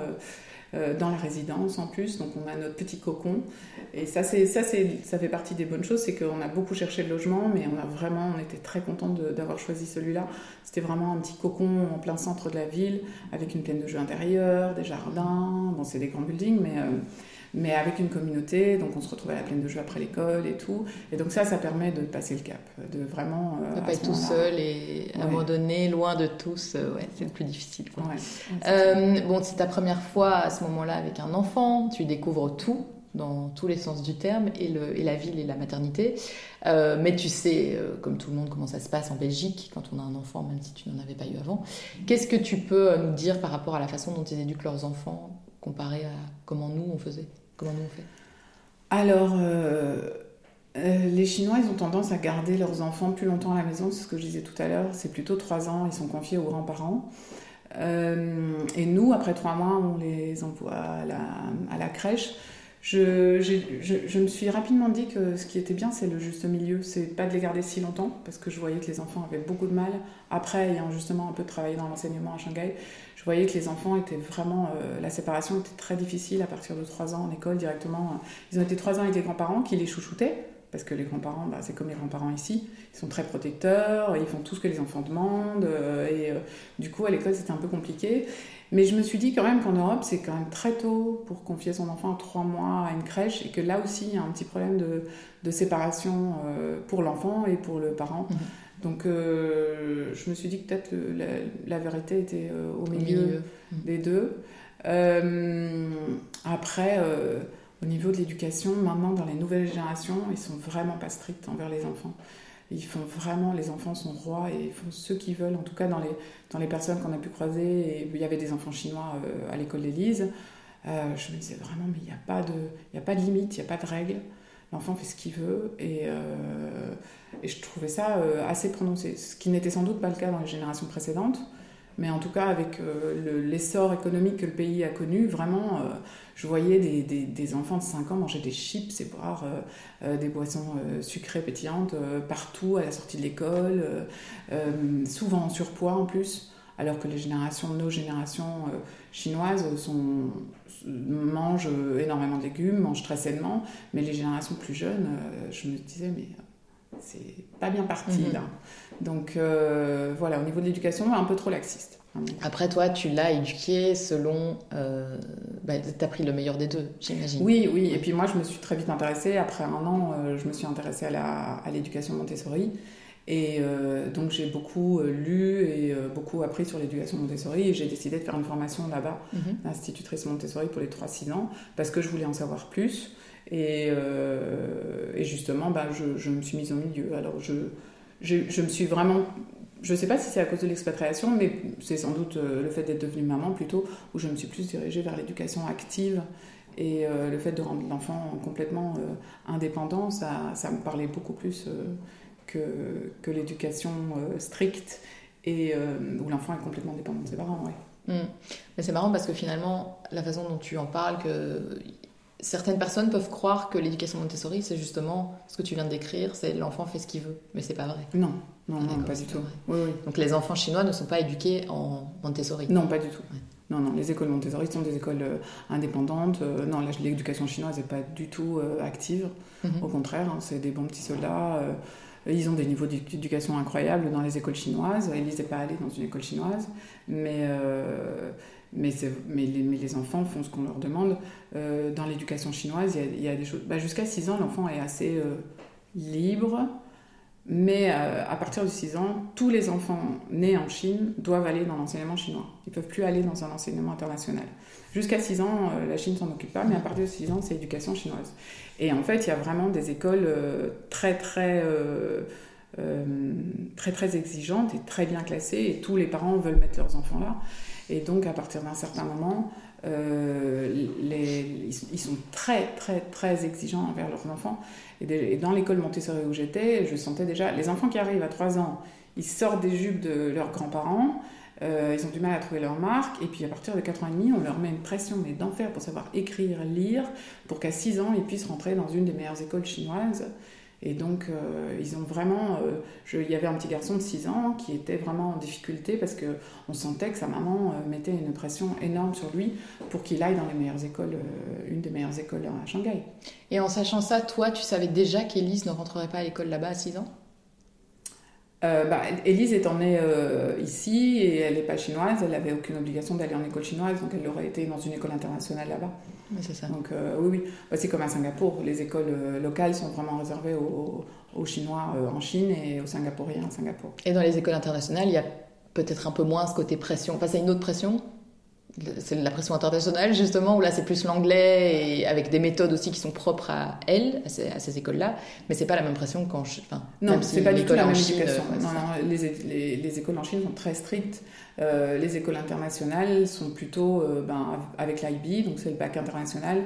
Speaker 3: dans la résidence en plus. Donc on a notre petit cocon. Et ça, c'est, ça, c'est, ça fait partie des bonnes choses, c'est qu'on a beaucoup cherché le logement, mais on a vraiment, on était très contents de- d'avoir choisi celui-là. C'était vraiment un petit cocon en plein centre de la ville, avec une plaine de jeux intérieure, des jardins. Bon, c'est des grands buildings, mais... euh, mais avec une communauté, donc on se retrouve à la plaine de jeux après l'école et tout. Et donc ça, ça permet de passer le cap, de vraiment... euh,
Speaker 2: Ne
Speaker 3: à
Speaker 2: pas être tout seul et
Speaker 3: Ouais.
Speaker 2: abandonné, loin de tous, euh, ouais, c'est le plus difficile. quoi.
Speaker 3: Ouais.
Speaker 2: Euh, bon, c'est ta première fois à ce moment-là avec un enfant, tu découvres tout. dans tous les sens du terme, et, le, et la ville et la maternité. Euh, mais tu sais, euh, comme tout le monde, comment ça se passe en Belgique quand on a un enfant, même si tu n'en avais pas eu avant. Qu'est-ce que tu peux nous dire par rapport à la façon dont ils éduquent leurs enfants comparé à comment nous on faisait? Comment on fait?
Speaker 3: Alors, euh, les Chinois, ont tendance à garder leurs enfants plus longtemps à la maison, c'est ce que je disais tout à l'heure. C'est plutôt trois ans, ils sont confiés aux grands-parents. et nous, après trois mois, on les envoie à la crèche je, me suis rapidement dit que ce qui était bien, c'est le juste milieu. C'est pas de les garder si longtemps, parce que je voyais que les enfants avaient beaucoup de mal. Après, ayant justement un peu travaillé dans l'enseignement à Shanghai, je voyais que les enfants étaient vraiment. Euh, la séparation était très difficile à partir de 3 ans en école directement. Ils ont été 3 ans avec les grands-parents qui les chouchoutaient, parce que les grands-parents, bah, c'est comme les grands-parents ici, ils sont très protecteurs, ils font tout ce que les enfants demandent, euh, et euh, du coup, à l'école, c'était un peu compliqué. Mais je me suis dit quand même qu'en Europe, c'est quand même très tôt pour confier son enfant à trois mois à une crèche et que là aussi, il y a un petit problème de, de séparation euh, pour l'enfant et pour le parent. Mhm. Donc euh, je me suis dit que peut-être la, la, vérité était au milieu, mhm. des deux. après, au niveau de l'éducation, maintenant dans les nouvelles générations, ils sont vraiment pas stricts envers les enfants. Ils font vraiment, les enfants sont rois et ils font ce qu'ils veulent. En tout cas, dans les, dans les personnes qu'on a pu croiser, il y avait des enfants chinois euh, à l'école d'Élise. Euh, je me disais vraiment, mais il n'y a, pas de, a pas de limite, il n'y a pas de règle. L'enfant fait ce qu'il veut. Et, euh, et, je trouvais ça assez prononcé. Ce qui n'était sans doute pas le cas dans les générations précédentes. Mais en tout cas, avec l'essor économique que le pays a connu, vraiment je voyais des, des, des, enfants de 5 ans manger des chips et boire euh, euh, des boissons euh, sucrées pétillantes partout à la sortie de l'école, souvent en surpoids en plus, alors que les générations, nos générations chinoises sont, mangent énormément de légumes, mangent très sainement, mais les générations plus jeunes, je me disais, mais c'est pas bien parti mhm. là. Donc voilà, au niveau de l'éducation, un peu trop laxiste.
Speaker 2: Après, toi, tu l'as éduqué selon. Euh, bah, tu as pris le meilleur des deux, j'imagine.
Speaker 3: Oui, oui. Et puis moi, je me suis très vite intéressée. Après un an, euh, je me suis intéressée à l'éducation Montessori. Et euh, donc, j'ai beaucoup euh, lu et beaucoup appris sur l'éducation Montessori. Et j'ai décidé de faire une formation là-bas, mm institutrice Montessori pour les 3-6 ans, parce que je voulais en savoir plus. Et, et justement, bah, je, je, me suis mise au milieu. Alors, je, je, me suis vraiment je ne sais pas si c'est à cause de l'expatriation, mais c'est sans doute euh, le fait d'être devenue maman plutôt, où je me suis plus dirigée vers l'éducation active et euh, le fait de rendre l'enfant complètement euh, indépendant, ça, ça, me parlait beaucoup plus que, que l'éducation stricte et où l'enfant est complètement dépendant de ses parents. Ouais.
Speaker 2: Mmh. Mais c'est marrant parce que finalement, la façon dont tu en parles, que certaines personnes peuvent croire que l'éducation Montessori, c'est justement ce que tu viens de décrire, c'est l'enfant fait ce qu'il veut, mais c'est pas vrai.
Speaker 3: Non, non, non pas du tout.
Speaker 2: Oui, oui. Donc les enfants chinois ne sont pas éduqués en Montessori.
Speaker 3: Non, pas du tout. Non, non, les écoles Montessori sont des écoles euh, indépendantes. Euh, non, l'éducation chinoise n'est pas du tout euh, active. Mhm. Au contraire, hein, c'est des bons petits soldats. ils ont des niveaux d'éducation incroyables dans les écoles chinoises. Elise n'est pas allée dans une école chinoise, mais mais, les, enfants font ce qu'on leur demande. Euh, dans l'éducation chinoise, il y, a, des choses. Bah, Jusqu'à 6 ans, l'enfant est assez euh, libre, mais euh, à partir de 6 ans, tous les enfants nés en Chine doivent aller dans l'enseignement chinois. Ils ne peuvent plus aller dans un enseignement international. Jusqu'à 6 ans, la Chine ne s'en occupe pas, mais à partir de 6 ans, c'est éducation chinoise. Et en fait, il y a vraiment des écoles très, très. très très exigeantes et très bien classées et tous les parents veulent mettre leurs enfants là et donc, à partir d'un certain moment, euh, ils sont très, très, très exigeants envers leurs enfants. Et, dans l'école Montessori où j'étais, je sentais déjà, les enfants qui arrivent à 3 ans, ils sortent des jupes de leurs grands-parents, euh, ils ont du mal à trouver leur marque, et puis à partir de 4 ans et demi, on leur met une pression d'enfer pour savoir écrire, lire, pour qu'à 6 ans, ils puissent rentrer dans une des meilleures écoles chinoises. Et donc, euh, ils ont vraiment. Euh, il y avait un petit garçon de 6 ans qui était vraiment en difficulté parce qu'on sentait que sa maman euh, mettait une pression énorme sur lui pour qu'il aille dans les meilleures écoles, une des meilleures écoles à Shanghai.
Speaker 2: Et en sachant ça, toi, tu savais déjà qu'Élise ne rentrerait pas à l'école là-bas à 6 ans?
Speaker 3: Bah, Élise étant née ici et elle n'est pas chinoise, elle n'avait aucune obligation d'aller en école chinoise, donc elle aurait été dans une école internationale là-bas
Speaker 2: c'est ça.
Speaker 3: Donc euh, oui, oui. Bah, c'est comme à Singapour. Les écoles euh, locales sont vraiment réservées aux, Chinois euh, en Chine et aux Singapouriens à Singapour.
Speaker 2: Et dans les écoles internationales, il y a peut-être un peu moins ce côté pression. Enfin, c'est une autre pression c'est la pression internationale justement, où là c'est plus l'anglais et avec des méthodes aussi qui sont propres à elle, à ces, écoles-là, mais c'est pas la même pression qu'en Chine. Enfin,
Speaker 3: Non, c'est
Speaker 2: si
Speaker 3: pas du tout la même
Speaker 2: Chine,
Speaker 3: éducation.
Speaker 2: euh, ouais,
Speaker 3: Non, non, les, les- les écoles en Chine sont très strictes. Euh, les écoles internationales sont plutôt euh, ben, avec l'IB, donc c'est le bac international,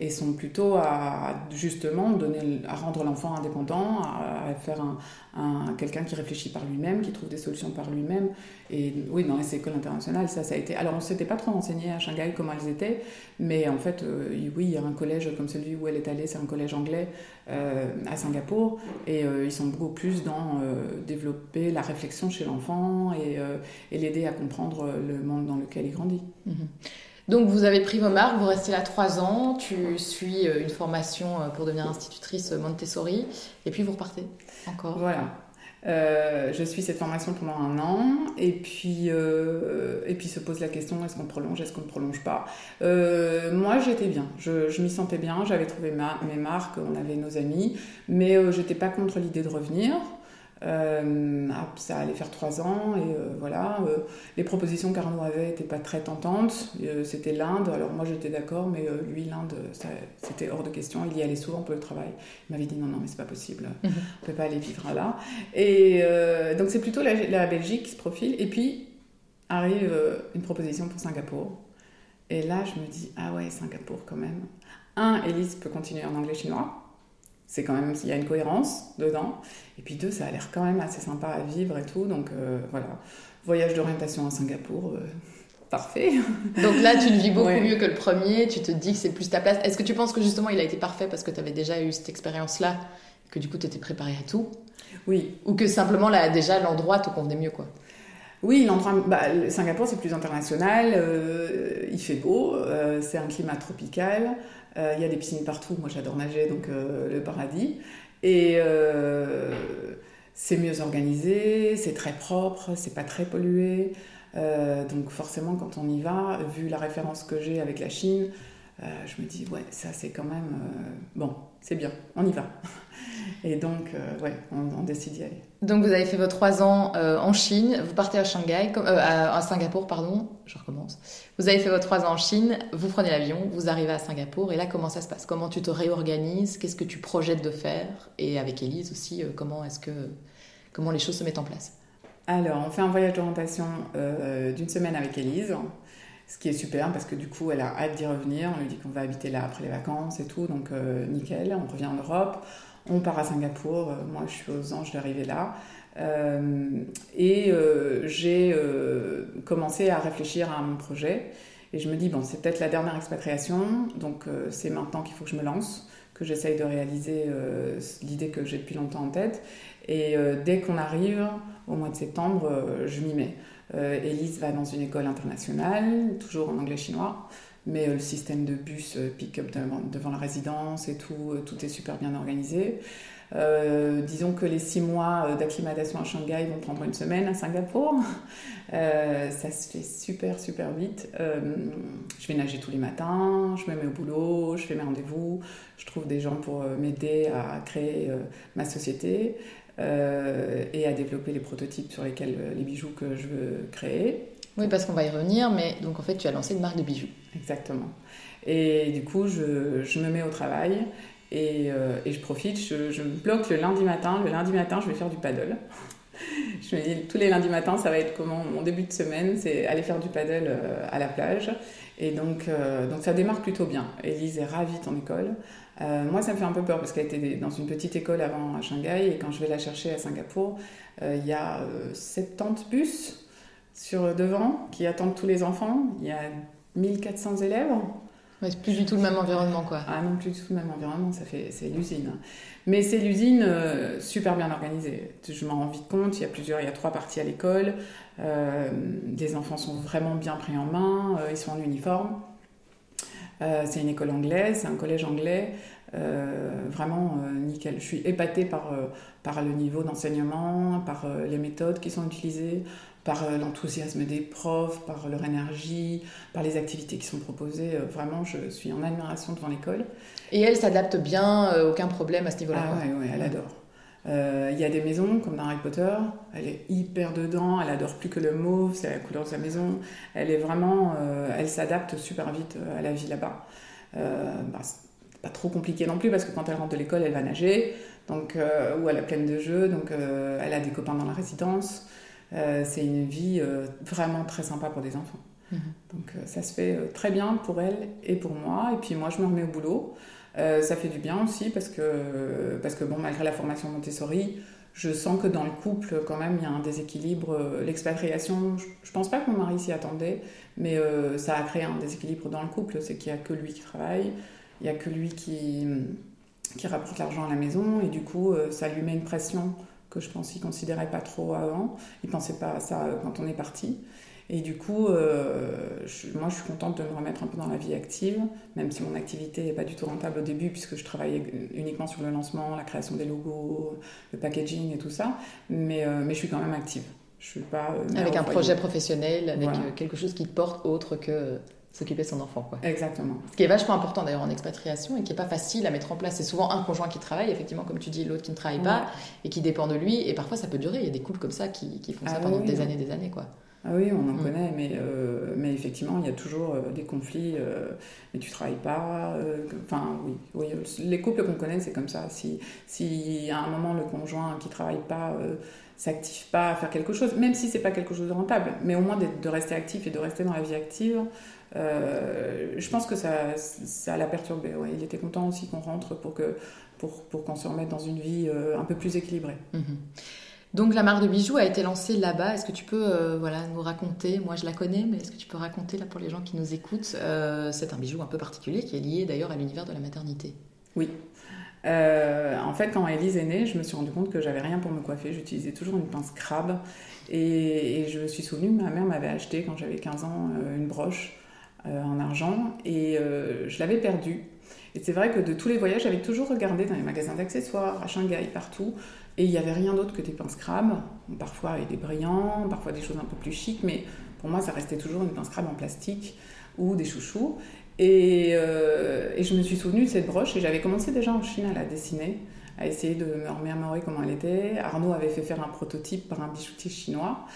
Speaker 3: et sont plutôt à justement donner, à rendre l'enfant indépendant, à, faire un, un- quelqu'un qui réfléchit par lui-même, qui trouve des solutions par lui-même. Et oui, dans les écoles internationales, ça, ça a été. Alors, on ne s'était pas trop renseigné à Shanghai comment elles étaient, mais en fait, euh, oui, il y a un collège comme celui où elle est allée, c'est un collège anglais euh, à Singapour, et euh, ils sont beaucoup plus dans développer la réflexion chez l'enfant et, l'aider à comprendre le monde dans lequel il grandit.
Speaker 2: Mhm. Donc vous avez pris vos marques, vous restez là trois ans, tu suis euh, une formation euh, pour devenir institutrice Montessori, et puis vous repartez encore.
Speaker 3: Voilà. Euh, je suis cette formation pendant un an et puis, euh, et puis se pose la question est-ce qu'on prolonge, est-ce qu'on ne prolonge pas? Euh, Moi j'étais bien, je, je m'y sentais bien, j'avais trouvé mes marques, on avait nos amis, mais euh, j'étais pas contre l'idée de revenir. Euh, ah, ça allait faire trois ans et euh, voilà. euh, les propositions qu'Arnaud avait n'étaient pas très tentantes. Euh, c'était l'Inde, alors moi j'étais d'accord, mais lui l'Inde, c'était hors de question. Il y allait souvent pour le travail. Il m'avait dit non, non, mais c'est pas possible.
Speaker 2: Mhm.
Speaker 3: On peut pas aller vivre là. Et donc c'est plutôt la, la Belgique qui se profile. Et puis arrive une proposition pour Singapour. Et là, je me dis, ah ouais, Singapour quand même. Un, Elise peut continuer en anglais chinois. C'est quand même, il y a une cohérence dedans. Et puis deux, ça a l'air quand même assez sympa à vivre et tout. Donc euh, voilà, voyage d'orientation à Singapour, euh, parfait.
Speaker 2: Donc là tu le vis beaucoup
Speaker 3: Ouais.
Speaker 2: mieux que le premier, tu te dis que c'est plus ta place. Est-ce que tu penses que justement il a été parfait parce que tu avais déjà eu cette expérience-là, que du coup tu étais préparée à tout?
Speaker 3: Oui,
Speaker 2: Ou que simplement là déjà l'endroit te convenait mieux quoi?
Speaker 3: Oui, l'endroit, bah, Singapour c'est plus international, euh, il fait beau, c'est un climat tropical, euh, il y a des piscines partout, moi j'adore nager, donc euh, le paradis. Et euh, c'est mieux organisé, c'est très propre, c'est pas très pollué. Donc forcément quand on y va, vu la référence que j'ai avec la Chine, je me dis ouais ça c'est quand même bon c'est bien, on y va. Et donc euh, ouais on, on décide d'y aller.
Speaker 2: Donc vous avez fait vos trois ans euh, en Chine, vous partez à Shanghai, euh, à, à Singapour, pardon, je recommence. Vous avez fait vos trois ans en Chine, vous prenez l'avion, vous arrivez à Singapour, et là comment ça se passe? Comment tu te réorganises? Qu'est-ce que tu projettes de faire? Et avec Elise aussi, euh, comment est-ce que comment les choses se mettent en place?
Speaker 3: Alors, on fait un voyage d'orientation d'une semaine avec Elise, ce qui est super parce que du coup, elle a hâte d'y revenir. On lui dit qu'on va habiter là après les vacances et tout, donc euh, nickel. On revient en Europe, on part à Singapour. Euh, moi, je suis aux anges d'arriver là. Euh, et j'ai commencé à réfléchir à mon projet. Et je me dis, bon, c'est peut-être la dernière expatriation, donc c'est maintenant qu'il faut que je me lance, que j'essaye de réaliser l'idée que j'ai depuis longtemps en tête. Et dès qu'on arrive, au mois de septembre, je m'y mets. Euh, Élise va dans une école internationale, toujours en anglais-chinois, mais euh, le système de bus euh, pick-up devant, la résidence et tout, tout est super bien organisé. Disons que les six mois d'acclimatation à Shanghai vont prendre une semaine à Singapour. Ça se fait super, super vite. Je vais nager tous les matins, je me mets au boulot, je fais mes rendez-vous, je trouve des gens pour m'aider à créer ma société euh, et à développer les prototypes sur lesquels euh, les bijoux que je veux créer.
Speaker 2: Oui, parce qu'on va y revenir, mais donc en fait tu as lancé une marque de bijoux.
Speaker 3: Exactement. Et du coup, je, je me mets au travail et, euh, et je profite. Je, je me bloque le lundi matin. Le lundi matin, je vais faire du paddle. Je me dis, tous les lundis matins, ça va être comment mon début de semaine, c'est aller faire du paddle à la plage. Et donc, euh, donc ça démarre plutôt bien. Élise est ravie de ton école. Euh, moi, ça me fait un peu peur parce qu'elle était dans une petite école avant à Shanghai et quand je vais la chercher à Singapour, euh, il y a euh, 70 bus sur devant qui attendent tous les enfants. Il y a 1400 élèves.
Speaker 2: Ouais, c'est plus du tout le même environnement quoi.
Speaker 3: Ah non, plus du tout le même environnement, ça fait, c'est l'usine. Mais c'est l'usine euh, super bien organisée. Je m'en rends vite compte, il y a plusieurs, il y a trois parties à l'école. Euh, les enfants sont vraiment bien pris en main, euh, ils sont en uniforme. Euh, c'est une école anglaise, c'est un collège anglais. Euh, vraiment euh, nickel. Je suis épatée par, euh, par le niveau d'enseignement, par les méthodes qui sont utilisées, par l'enthousiasme des profs, par leur énergie, par les activités qui sont proposées. Vraiment, je suis en admiration devant l'école.
Speaker 2: Et elle s'adapte bien, aucun problème à ce niveau-là.
Speaker 3: Ah ouais, ouais, elle adore. Euh, Il y a des maisons comme dans Harry Potter, elle est hyper dedans, elle adore plus que le mauve, c'est la couleur de sa maison. Elle est vraiment, euh, elle s'adapte super vite euh, à la vie là-bas. Bah, pas trop compliqué non plus parce que quand elle rentre de l'école, elle va nager, donc euh, ou elle est pleine de jeux, donc euh, elle a des copains dans la résidence. Euh, c'est une vie vraiment très sympa pour des enfants.
Speaker 2: Mhm.
Speaker 3: Donc ça se fait très bien pour elle et pour moi. Et puis moi, je me remets au boulot. Euh, ça fait du bien aussi parce que, parce que bon, malgré la formation Montessori, je sens que dans le couple, quand même, il y a un déséquilibre. Euh, L'expatriation, je, je pense pas que mon mari s'y attendait, mais euh, ça a créé un déséquilibre dans le couple. C'est qu'il y a que lui qui travaille, il y a que lui qui, qui rapporte l'argent à la maison, et du coup, ça lui met une pression que je pense qu'il considérait pas trop avant. Il pensait pas à ça quand on est parti. Et du coup, euh, je- moi, je suis contente de me remettre un peu dans la vie active, même si mon activité n'est pas du tout rentable au début, puisque je travaillais uniquement sur le lancement, la création des logos, le packaging et tout ça. Mais, euh, mais je suis quand même active. Je suis pas euh,
Speaker 2: Avec un projet professionnel, avec
Speaker 3: Voilà.
Speaker 2: quelque chose qui te porte autre que s'occuper de son enfant. Quoi.
Speaker 3: Exactement.
Speaker 2: Ce qui est vachement important d'ailleurs en expatriation et qui n'est pas facile à mettre en place. C'est souvent un conjoint qui travaille, effectivement, comme tu dis, l'autre qui ne travaille pas et qui dépend de lui. Et parfois, ça peut durer. Il y a des couples comme ça qui, qui font ça
Speaker 3: Ah
Speaker 2: pendant
Speaker 3: oui,
Speaker 2: des
Speaker 3: oui.
Speaker 2: années, des années. Quoi.
Speaker 3: Ah oui, on en
Speaker 2: Mm.
Speaker 3: connaît, mais, euh, mais effectivement, il y a toujours euh, des conflits. euh, mais tu travailles pas. Enfin, oui, oui. Les couples qu'on connaît, c'est comme ça. Si, si à un moment le conjoint qui travaille pas s'active pas à faire quelque chose, même si c'est pas quelque chose de rentable, mais au moins de rester actif et de rester dans la vie active, je pense que ça, ça l'a perturbé. Ouais. Il était content aussi qu'on rentre pour que pour, pour qu'on se remette dans une vie un peu plus équilibrée.
Speaker 2: Mhm. Donc la marque de bijoux a été lancée là-bas. Est-ce que tu peux euh, voilà, nous raconter? Moi je la connais, mais est-ce que tu peux raconter là pour les gens qui nous écoutent euh, C'est un bijou un peu particulier qui est lié d'ailleurs à l'univers de la maternité.
Speaker 3: Euh, en fait, quand Elise est née, je me suis rendu compte que j'avais rien pour me coiffer. J'utilisais toujours une pince crabe. Et, je me suis souvenue ma mère m'avait acheté quand j'avais 15 ans une broche en argent et je l'avais perdue. Et c'est vrai que de tous les voyages, j'avais toujours regardé dans les magasins d'accessoires, à Shanghai, partout. Et il n'y avait rien d'autre que des pinces crabes. Parfois avec des brillants, parfois des choses un peu plus chic, mais pour moi, ça restait toujours une pince crabe en plastique ou des chouchous. Et, euh, et je me suis souvenue de cette broche et j'avais commencé déjà en Chine à la dessiner, à essayer de me remémorer comment elle était. Arnaud avait fait faire un prototype par un bijoutier chinois.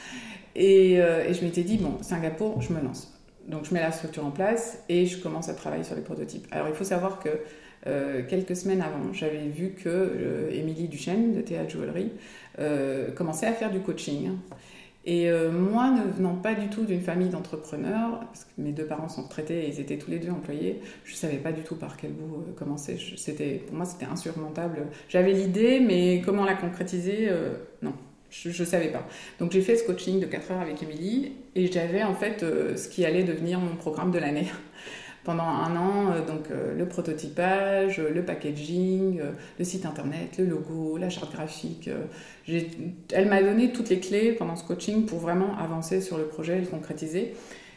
Speaker 3: Et, euh, et je m'étais dit, bon, Singapour, je me lance. Donc je mets la structure en place et je commence à travailler sur les prototypes. Alors il faut savoir que euh, quelques semaines avant, j'avais vu que euh, Émilie Duchesne de Théâtre Jewelry euh, commençait à faire du coaching. Et moi, ne venant pas du tout d'une famille d'entrepreneurs, parce que mes deux parents sont retraités et ils étaient tous les deux employés, je ne savais pas du tout par quel bout commencer. C'était, pour moi, c'était insurmontable. J'avais l'idée, mais comment la concrétiser Non, je ne savais pas. Donc j'ai fait ce coaching de 4 heures avec Émilie et j'avais en fait ce qui allait devenir mon programme de l'année. Pendant un an, euh, donc euh, le prototypage, euh, le packaging, le site internet, le logo, la charte graphique. elle m'a donné toutes les clés pendant ce coaching pour vraiment avancer sur le projet et le concrétiser.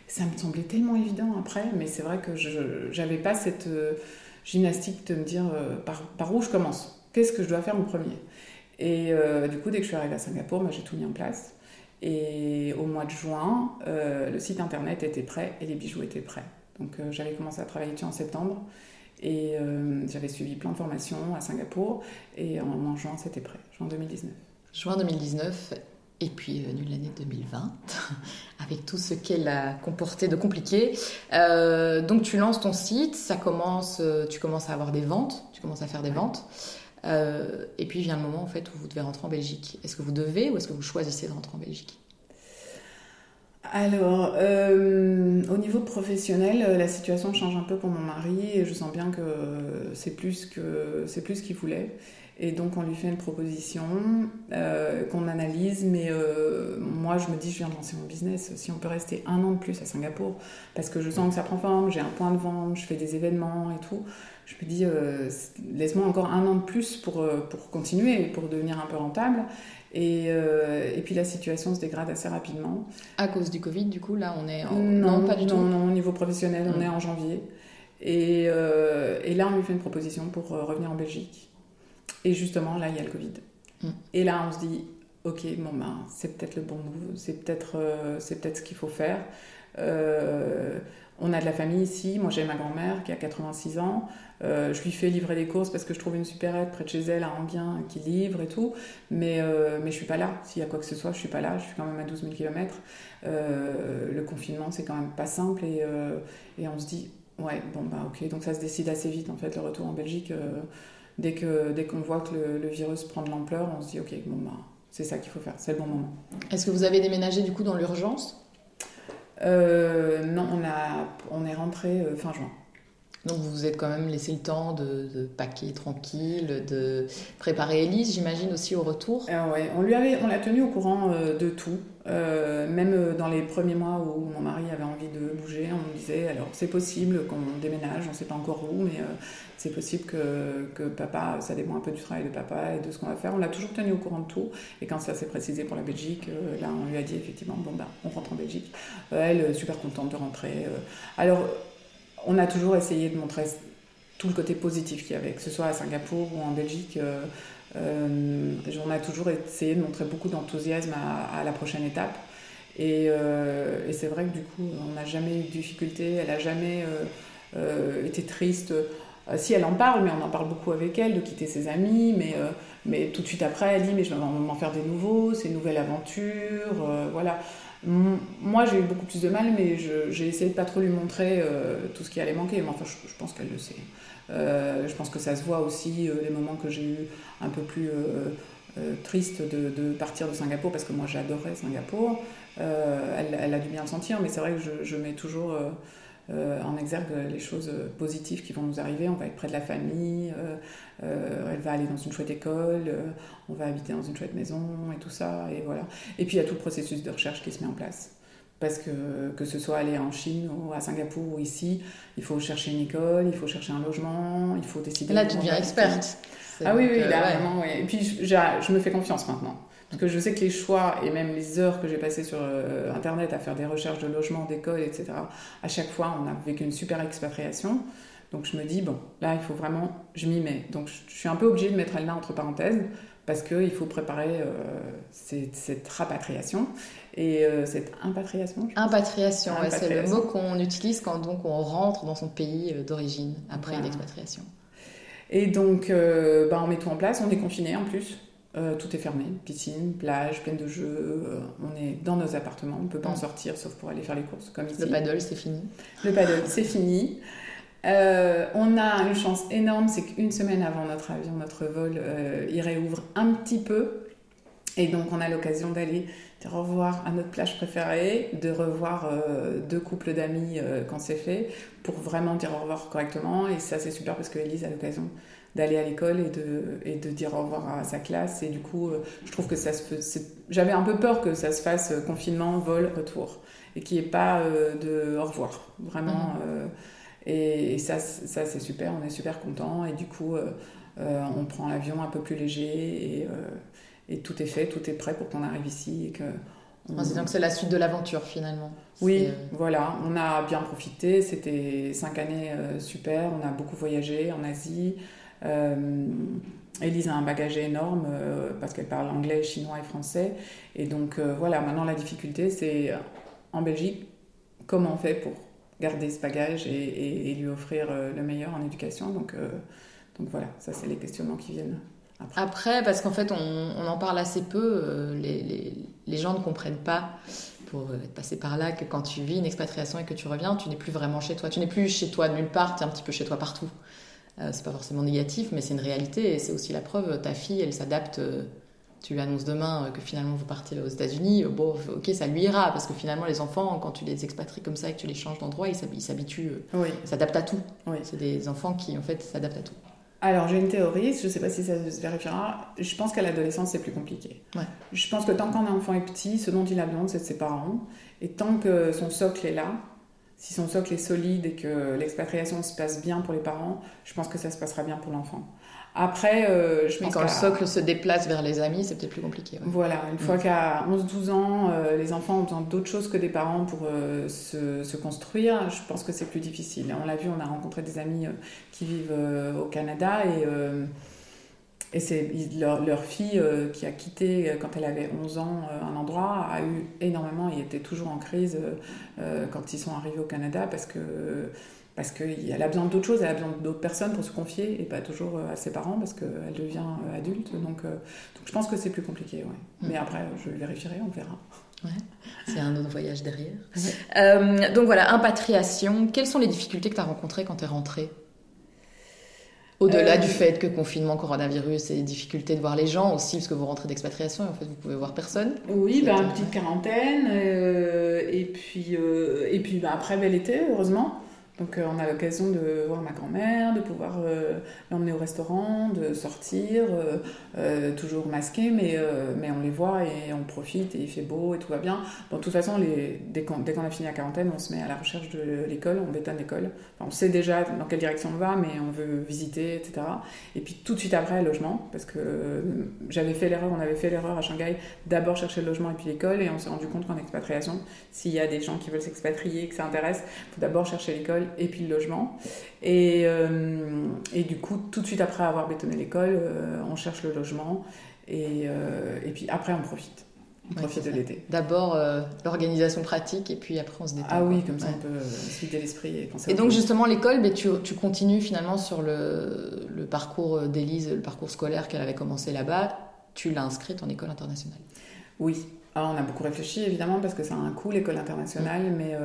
Speaker 3: Ça me semblait tellement évident après, mais c'est vrai que je n'avais pas cette gymnastique de me dire par, où je commence, qu'est-ce que je dois faire en premier? Et du coup, dès que je suis arrivée à Singapour, moi, j'ai tout mis en place. Et au mois de juin, le site internet était prêt et les bijoux étaient prêts. Donc euh, j'avais commencé à travailler dessus en septembre et euh, j'avais suivi plein de formations à Singapour et en, en juin, c'était prêt, juin 2019.
Speaker 2: Juin 2019 et puis venue l'année 2020 avec tout ce qu'elle a comporté de compliqué. Euh, donc tu lances ton site, ça commence, tu commences à avoir des ventes, tu commences à faire des ventes. Euh, et puis vient le moment en fait où vous devez rentrer en Belgique. Est-ce que vous devez ou est-ce que vous choisissez de rentrer en Belgique?
Speaker 3: Alors, euh, au niveau professionnel, euh, la situation change un peu pour mon mari et je sens bien que c'est plus que c'est plus qu'il voulait. Et donc on lui fait une proposition euh, qu'on analyse, mais euh, moi je me dis je viens de lancer mon business, si on peut rester un an de plus à Singapour, parce que je sens que ça prend forme, j'ai un point de vente, je fais des événements et tout, je me dis euh, laisse-moi encore un an de plus pour, euh, pour continuer, pour devenir un peu rentable. Et, euh, et puis la situation se dégrade assez rapidement.
Speaker 2: À cause du Covid, du coup, là, on est en...
Speaker 3: Non,
Speaker 2: pas du
Speaker 3: non,
Speaker 2: tout.
Speaker 3: non, au niveau professionnel, on
Speaker 2: Mm.
Speaker 3: est en janvier. Et, euh, et là, on lui fait une proposition pour euh, revenir en Belgique. Et justement, là, il y a le Covid.
Speaker 2: Mm.
Speaker 3: Et là, on se dit, ok, bon ben, c'est peut-être le bon move, c'est peut-être, c'est peut-être ce qu'il faut faire. On a de la famille ici. Moi, j'ai ma grand-mère qui a 86 ans. Euh, je lui fais livrer des courses parce que je trouve une supérette près de chez elle à Anguien qui livre et tout. Mais, euh, mais je suis pas là. S'il y a quoi que ce soit, je suis pas là. Je suis quand même à 12 000 km. le confinement, c'est quand même pas simple. Et, euh, et on se dit, ouais, bon, bah ok. Donc ça se décide assez vite, en fait, le retour en Belgique. euh, dès que dès qu'on voit que le, le virus prend de l'ampleur, on se dit, ok, bon, bah c'est ça qu'il faut faire. C'est le bon moment.
Speaker 2: Est-ce que vous avez déménagé du coup dans l'urgence?
Speaker 3: Non, on, a, on est rentré euh, fin juin.
Speaker 2: Donc vous vous êtes quand même laissé le temps de, paquer tranquille, de préparer Elise, j'imagine aussi au retour.
Speaker 3: Euh, ouais, on lui avait, on l'a tenu au courant euh, de tout. Euh, même euh, dans les premiers mois où mon mari avait envie de bouger, on me disait alors c'est possible qu'on déménage, on ne sait pas encore où, mais c'est possible que, que papa, ça dépend un peu du travail de papa et de ce qu'on va faire. On l'a toujours tenu au courant de tout. Et quand ça s'est précisé pour la Belgique, là on lui a dit effectivement bon bah on rentre en Belgique. Elle super contente de rentrer. Alors on a toujours essayé de montrer tout le côté positif qu'il y avait, que ce soit à Singapour ou en Belgique. euh, euh, on a toujours essayé de montrer beaucoup d'enthousiasme à, la prochaine étape. Et, euh, et c'est vrai que du coup, on n'a jamais eu de difficulté, elle n'a jamais été triste. Si elle en parle, mais on en parle beaucoup avec elle, de quitter ses amis, mais, tout de suite après, elle dit Mais je vais m'en faire des nouveaux, c'est une nouvelle aventure, euh, voilà. Moi, j'ai eu beaucoup plus de mal, mais j'ai essayé de pas trop lui montrer euh, tout ce qui allait manquer. Mais enfin, je, pense qu'elle le sait. Euh, je pense que ça se voit aussi, euh, les moments que j'ai eu un peu plus euh, tristes de, partir de Singapour, parce que moi j'adorais Singapour. Elle, a dû bien le sentir, mais c'est vrai que je mets toujours euh, euh, en exergue les choses positives qui vont nous arriver. On va être près de la famille, euh, euh, elle va aller dans une chouette école, euh, on va habiter dans une chouette maison et tout ça, et voilà. Et puis il y a tout le processus de recherche qui se met en place. Parce que que ce soit aller en Chine ou à Singapour ou ici, il faut chercher une école, il faut chercher un logement, il faut décider.
Speaker 2: Là, tu deviens experte.
Speaker 3: ah oui, oui,
Speaker 2: euh,
Speaker 3: là,
Speaker 2: ouais.
Speaker 3: vraiment, oui. Et puis, je me fais confiance maintenant. Parce que je sais que les choix et même les heures que j'ai passées sur euh, Internet à faire des recherches de logement, d'école, etc., à chaque fois, on a vécu une super expatriation. Donc, je me dis, bon, là, il faut vraiment, je m'y mets. Donc, je, suis un peu obligée de mettre là entre parenthèses parce qu'il faut préparer euh, cette, cette rapatriation et euh, cette impatriation.
Speaker 2: Impatriation, ouais, c'est le mot qu'on utilise quand donc on rentre dans son pays d'origine après
Speaker 3: Voilà.
Speaker 2: une expatriation.
Speaker 3: Et donc, euh, bah, on met tout en place. On est confiné en plus. Euh, tout est fermé. Piscine, plage, pleine de jeux. Euh, on est dans nos appartements. On ne peut pas en
Speaker 2: Mm.
Speaker 3: sortir sauf pour aller faire les courses, comme ici.
Speaker 2: Le paddle, c'est fini.
Speaker 3: Le paddle, c'est fini. Euh, on a une chance énorme, c'est qu'une semaine avant notre avion, notre vol, il réouvre un petit peu. Et donc, on a l'occasion d'aller au revoir à notre plage préférée, de revoir euh, deux couples d'amis euh, quand c'est fait, pour vraiment dire au revoir correctement. Et ça, c'est super parce que Elise a l'occasion d'aller à l'école et de, et de dire au revoir à sa classe. Et du coup, euh, je trouve que ça se c'est- J'avais un peu peur que ça se fasse confinement, vol, retour. Et qu'il n'y ait pas de au revoir. Vraiment. euh, et, et ça, ça c'est super. On est super contents. Et du coup, on prend l'avion un peu plus léger. Et, et tout est fait, tout est prêt pour qu'on arrive ici. Et que on-
Speaker 2: Ah, c'est donc c'est la suite de l'aventure finalement.
Speaker 3: oui,
Speaker 2: euh,
Speaker 3: voilà, on a bien profité, c'était cinq années euh, super, on a beaucoup voyagé en Asie. Euh, Élise a un bagage énorme euh, parce qu'elle parle anglais, chinois et français. Et donc voilà, maintenant la difficulté c'est en Belgique, comment on fait pour garder ce bagage et, et- et lui offrir le meilleur en éducation. Donc, donc voilà, ça c'est les questionnements qui viennent après.
Speaker 2: Après, parce qu'en fait, on, on en parle assez peu, euh, les, les- les gens ne comprennent pas, pour euh, être passé par là, que quand tu vis une expatriation et que tu reviens, tu n'es plus vraiment chez toi. Tu n'es plus chez toi nulle part, tu es un petit peu chez toi partout. Euh, c'est pas forcément négatif, mais c'est une réalité et c'est aussi la preuve. Ta fille, elle s'adapte. euh, tu lui annonces demain que finalement vous partez aux États-Unis. Bon, ok, ça lui ira, parce que finalement, les enfants, quand tu les expatries comme ça et que tu les changes d'endroit, ils s'hab- ils s'habituent,
Speaker 3: Oui.
Speaker 2: ils s'adaptent à tout.
Speaker 3: Oui.
Speaker 2: C'est des enfants qui, en fait, s'adaptent à tout.
Speaker 3: Alors j'ai une théorie, je ne sais pas si ça se vérifiera. Je pense qu'à l'adolescence c'est plus compliqué.
Speaker 2: Ouais.
Speaker 3: Je pense que tant qu'un enfant est petit, ce dont il a besoin c'est de ses parents. Et tant que son socle est là, si son socle est solide et que l'expatriation se passe bien pour les parents, je pense que ça se passera bien pour l'enfant. Après, euh, je pense
Speaker 2: quand le socle se déplace vers les amis, c'est peut-être plus compliqué. ouais.
Speaker 3: Voilà, une fois qu'à 11-12 ans, euh, les enfants ont besoin d'autre chose que des parents pour euh, se, se construire, je pense que c'est plus difficile. On l'a vu, on a rencontré des amis qui vivent au Canada et, et c'est leur, leur, fille qui a quitté quand elle avait 11 ans un endroit a eu énormément, il était toujours en crise quand ils sont arrivés au Canada parce que parce qu'elle a besoin d'autres choses, elle a besoin d'autres personnes pour se confier et pas toujours à ses parents parce qu'elle devient adulte. Donc, donc, je pense que c'est plus compliqué. Ouais. Mm. Mais après, je vérifierai, on verra.
Speaker 2: Ouais, c'est un autre voyage derrière. Euh, donc voilà, impatriation. Quelles sont les difficultés que tu as rencontrées quand tu es rentrée? Au-delà euh, du fait que confinement, coronavirus et difficulté de voir les gens aussi, parce que vous rentrez d'expatriation et en fait vous pouvez voir personne.
Speaker 3: Oui, bah, une petite quarantaine. Euh, et puis, et puis bah, après bel été, heureusement. Donc euh, on a l'occasion de voir ma grand-mère, de pouvoir euh, l'emmener au restaurant, de sortir, euh, toujours masqué, mais, on les voit et on profite et il fait beau et tout va bien. Bon, de toute façon, dès qu'on a fini la quarantaine, on se met à la recherche de l'école, on bétonne l'école. on sait déjà dans quelle direction on va, mais on veut visiter, etc. Et puis tout de suite après, logement, parce que j'avais fait l'erreur, on avait fait l'erreur à Shanghai, d'abord chercher le logement et puis l'école, et on s'est rendu compte qu'en expatriation, s'il y a des gens qui veulent s'expatrier, que ça intéresse, il faut d'abord chercher l'école et puis le logement. Et, euh, et, du coup, tout de suite après avoir bétonné l'école, euh, on cherche le logement et, euh, et, puis après on profite. On profite de l'été.
Speaker 2: D'abord l'organisation pratique et puis après on se détend.
Speaker 3: Ah oui, comme ça on peut se vider l'esprit et penser
Speaker 2: Et donc justement l'école, mais tu, tu, continues finalement sur le, le parcours d'Élise, le parcours scolaire qu'elle avait commencé là-bas. Tu l'as inscrite en école internationale.
Speaker 3: Oui. Alors, on a beaucoup réfléchi évidemment parce que ça a un coût l'école internationale, mais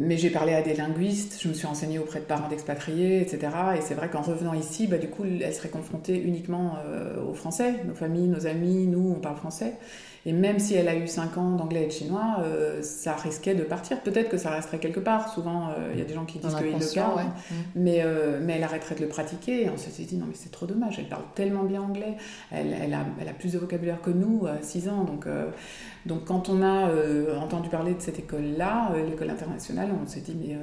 Speaker 3: mais j'ai parlé à des linguistes, je me suis renseignée auprès de parents d'expatriés, etc. Et c'est vrai qu'en revenant ici, bah, du coup, elle serait confrontée uniquement euh, aux Français. Nos familles, nos amis, nous, on parle français. Et même si elle a eu 5 ans d'anglais et de chinois, euh, ça risquait de partir. Peut-être que ça resterait quelque part. Souvent, euh, il y a des gens qui disent qu'il le gardent. Mm. Mais, euh, mais elle arrêterait de le pratiquer. Et on s'est dit, non, mais c'est trop dommage. Elle parle tellement bien anglais. Elle, elle, a, elle a, plus de vocabulaire que nous à 6 ans. Donc, donc quand on a entendu parler de cette école-là, l'école internationale, on s'est dit, mais,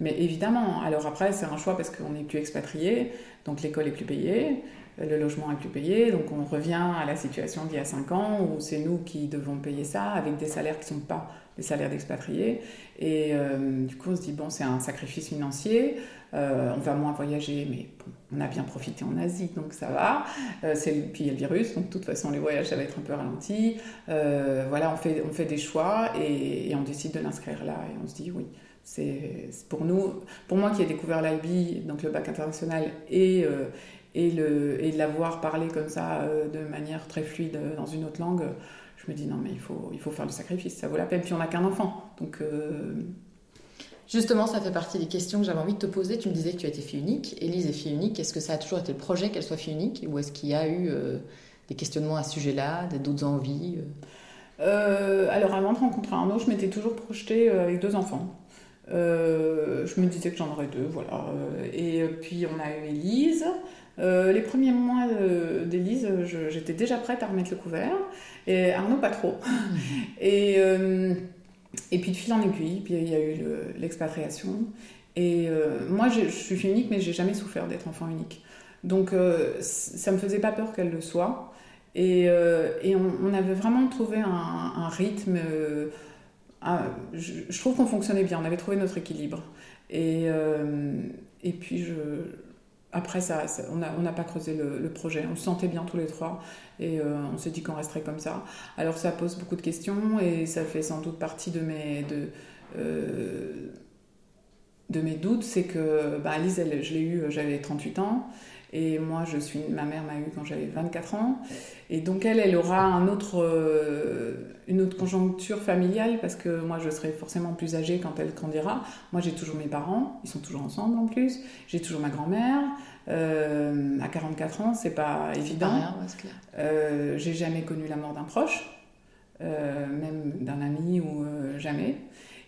Speaker 3: mais évidemment. Alors après, c'est un choix parce qu'on n'est plus expatrié. Donc l'école est plus payée le logement est plus payé, donc on revient à la situation d'il y a 5 ans où c'est nous qui devons payer ça avec des salaires qui ne sont pas des salaires d'expatriés. Et euh, du coup, on se dit, bon, c'est un sacrifice financier, euh, on va moins voyager, mais on a bien profité en Asie, donc ça va. Euh, puis il y a le virus, donc de toute façon, les voyages, ça va être un peu ralenti. voilà, on fait, on fait des choix et, et on décide de l'inscrire là, et on se dit, oui. C'est pour nous, pour moi qui ai découvert l'IB, donc le bac international, et, et, le, et de l'avoir parlé comme ça euh, de manière très fluide dans une autre langue, je me dis non mais il faut, il faut faire le sacrifice, ça vaut la peine. Puis on n'a qu'un enfant, donc... Euh,
Speaker 2: Justement, ça fait partie des questions que j'avais envie de te poser. Tu me disais que tu étais fille unique. Élise est fille unique. Est-ce que ça a toujours été le projet qu'elle soit fille unique Ou est-ce qu'il y a eu euh, des questionnements à ce sujet-là, d'autres envies
Speaker 3: Alors, avant de rencontrer Arnaud, je m'étais toujours projetée avec deux enfants. je me disais que j'en aurais deux, voilà. Et puis, on a eu Élise. Euh, les premiers mois d'Élise, j'étais déjà prête à remettre le couvert, et Arnaud pas trop. et, euh, et puis de fil en aiguille, puis il y a eu l'expatriation. et euh, moi, je suis unique, mais j'ai jamais souffert d'être enfant unique. Donc ça me faisait pas peur qu'elle le soit. Et, et on, avait vraiment trouvé un, rythme. je, je, trouve qu'on fonctionnait bien, on avait trouvé notre équilibre. Et, et puis je après, ça, on n'a pas creusé le, projet. On se sentait bien tous les trois et euh, on s'est dit qu'on resterait comme ça. Alors, ça pose beaucoup de questions et ça fait sans doute partie de mes, euh, doutes. C'est que bah, Alice, je l'ai eue, j'avais 38 ans. Et moi, je suis, ma mère m'a eu quand j'avais 24 ans. Et donc, elle, elle aura un autre, euh, une autre conjoncture familiale parce que moi, je serai forcément plus âgée quand elle grandira. Moi, j'ai toujours mes parents, ils sont toujours ensemble en plus. J'ai toujours ma grand-mère. Euh, à 44 ans, c'est pas évident. Euh, j'ai jamais connu la mort d'un proche, même d'un ami ou jamais.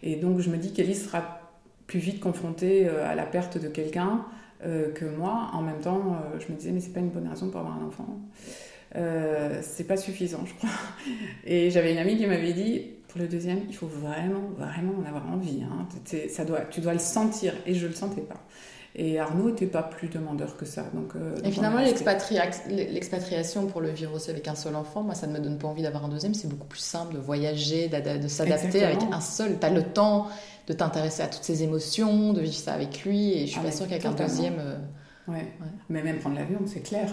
Speaker 3: Et donc, je me dis qu'Ellie sera plus vite confrontée à la perte de quelqu'un euh, que moi. En même temps, euh, je me disais, mais c'est pas une bonne raison pour avoir un enfant. Euh, c'est pas suffisant, je crois. Et j'avais une amie qui m'avait dit, pour le deuxième, il faut vraiment, vraiment en avoir envie. Hein. Ça doit, tu dois le sentir. Et je le sentais pas. Et Arnaud n'était pas plus demandeur que ça. Donc,
Speaker 2: et finalement, l'expatriation pour le vivre aussi avec un seul enfant, moi, ça ne me donne pas envie d'avoir un deuxième. C'est beaucoup plus simple de voyager, de, s'adapter avec un seul. Tu as le temps de t'intéresser à toutes ces émotions, de vivre ça avec lui. Et je suis pas sûre qu'avec un deuxième.
Speaker 3: Ouais. Mais même prendre l'avion, c'est clair.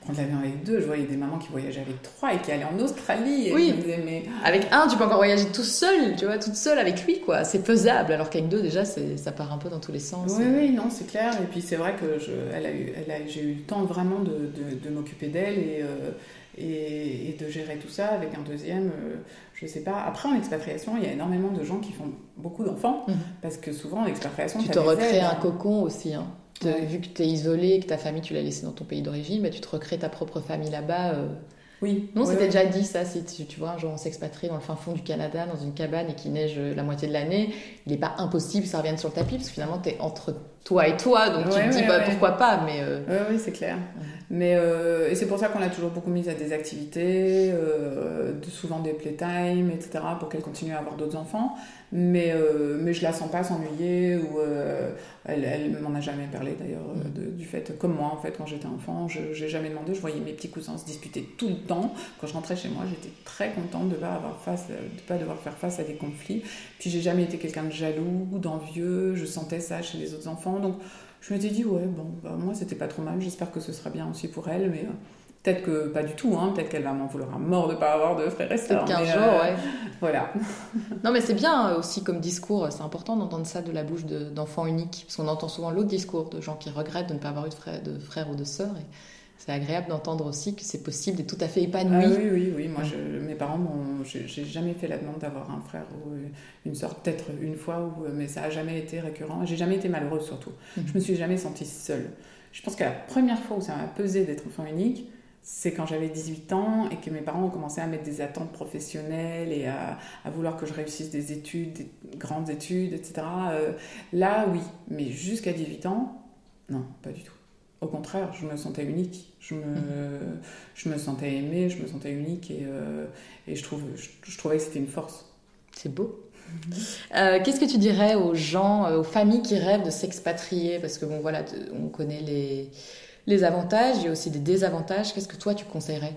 Speaker 3: Prendre l'avion avec deux, je voyais des mamans qui voyageaient avec trois et qui allaient en Australie.
Speaker 2: oui. mais... Avec un, tu peux encore voyager tout seul, tu vois, toute seule avec lui, quoi. C'est faisable. Alors qu'avec deux, déjà, ça part un peu dans tous les sens.
Speaker 3: Oui, oui, non, c'est clair. Et puis c'est vrai que je, elle a eu, elle a, j'ai eu le temps vraiment de, de, de m'occuper d'elle et, euh, et, et, de gérer tout ça avec un deuxième. Euh, je sais pas. Après, en expatriation, il y a énormément de gens qui font beaucoup d'enfants mhm. parce que souvent en expatriation,
Speaker 2: tu te recrées un cocon aussi. Hein. Vu que tu es isolé, que ta famille, tu l'as laissée dans ton pays d'origine, bah, tu te recrées ta propre famille là-bas. Euh.
Speaker 3: Oui.
Speaker 2: Non, c'était déjà dit ça. Si tu, vois un jour on s'expatrie dans le fin fond du Canada, dans une cabane et qu'il neige la moitié de l'année, il n'est pas impossible que ça revienne sur le tapis parce que finalement, tu es entre toi et toi, donc tu te dis bah, pourquoi pas. Mais
Speaker 3: euh... oui, c'est clair. Mais euh, et c'est pour ça qu'on a toujours beaucoup mis à des activités, euh, souvent des playtime, etc., pour qu'elle continue à avoir d'autres enfants mais, euh, mais je la sens pas s'ennuyer ou euh, elle, elle m'en a jamais parlé d'ailleurs euh, du fait comme moi en fait quand j'étais enfant je n'ai jamais demandé je voyais mes petits cousins se disputer tout le temps. Quand je rentrais chez moi j'étais très contente de pas avoir face de pas devoir faire face à des conflits. Puis j'ai jamais été quelqu'un de jaloux d'envieux je sentais ça chez les autres enfants. Donc je m'étais dit ouais bon bah, moi c'était pas trop mal j'espère que ce sera bien aussi pour elle mais Peut-être que pas du tout, hein. peut-être qu'elle va m'en vouloir à mort de ne pas avoir de frères et sœurs.
Speaker 2: Peut-être qu'un jour, euh, ouais.
Speaker 3: Voilà.
Speaker 2: non, mais c'est bien euh, aussi comme discours, c'est important d'entendre ça de la bouche d'enfants uniques, parce qu'on entend souvent l'autre discours de gens qui regrettent de ne pas avoir eu de frères ou de sœurs. Et c'est agréable d'entendre aussi que c'est possible d'être tout à fait épanoui.
Speaker 3: Ah, oui, oui, oui. Moi, je, mes parents, j'ai jamais fait la demande d'avoir un frère ou une sœur, peut-être une fois, ou, mais ça n'a jamais été récurrent. J'ai jamais été malheureuse surtout. Je Je me suis jamais sentie seule. Je pense que la première fois où ça m'a pesé d'être enfant unique, c'est quand j'avais 18 ans et que mes parents ont commencé à mettre des attentes professionnelles et à, vouloir que je réussisse des études, des grandes études, etc. Euh, là, oui, mais jusqu'à 18 ans, non, pas du tout. Au contraire, je me sentais unique. Je me, je me sentais aimée, je me sentais unique et, euh, et je, trouve, je, trouvais que c'était une force.
Speaker 2: C'est beau. Euh, qu'est-ce que tu dirais aux gens, aux familles qui rêvent de s'expatrier? Parce que bon, voilà, on connaît les, les avantages, il y a aussi des désavantages. Qu'est-ce que toi tu conseillerais?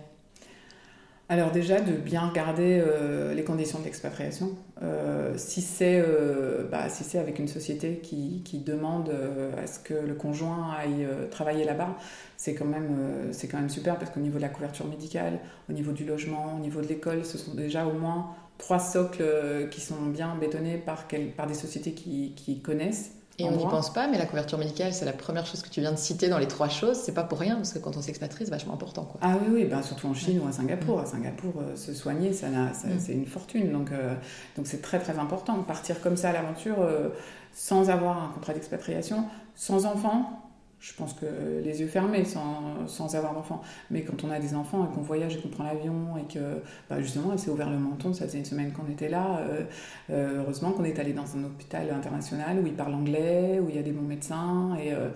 Speaker 3: Alors déjà de bien regarder euh, les conditions d'expatriation. Euh, si c'est euh, bah, avec une société qui, demande à ce que le conjoint aille travailler là-bas, c'est quand même quand même super parce qu'au niveau de la couverture médicale, au niveau du logement, au niveau de l'école, ce sont déjà au moins trois socles qui sont bien bétonnés par, par des sociétés qui connaissent.
Speaker 2: Et on n'y pense pas, mais la couverture médicale, c'est la première chose que tu viens de citer dans les trois choses. C'est pas pour rien, parce que quand on s'expatrie, c'est vachement important. Quoi.
Speaker 3: Ah oui, oui, ben, surtout en Chine ou à Singapour. À Singapour, euh, se soigner, ça, ça mm. c'est une fortune. Donc, euh, donc c'est très très important. Partir comme ça à l'aventure, euh, sans avoir un contrat d'expatriation, sans enfant, je pense que les yeux fermés sans, sans avoir d'enfant. Mais quand on a des enfants et qu'on voyage et qu'on prend l'avion et que bah justement elle s'est ouvert le menton, ça faisait une semaine qu'on était là, euh, euh, heureusement qu'on est allé dans un hôpital international où ils parlent anglais, où il y a des bons médecins et, euh,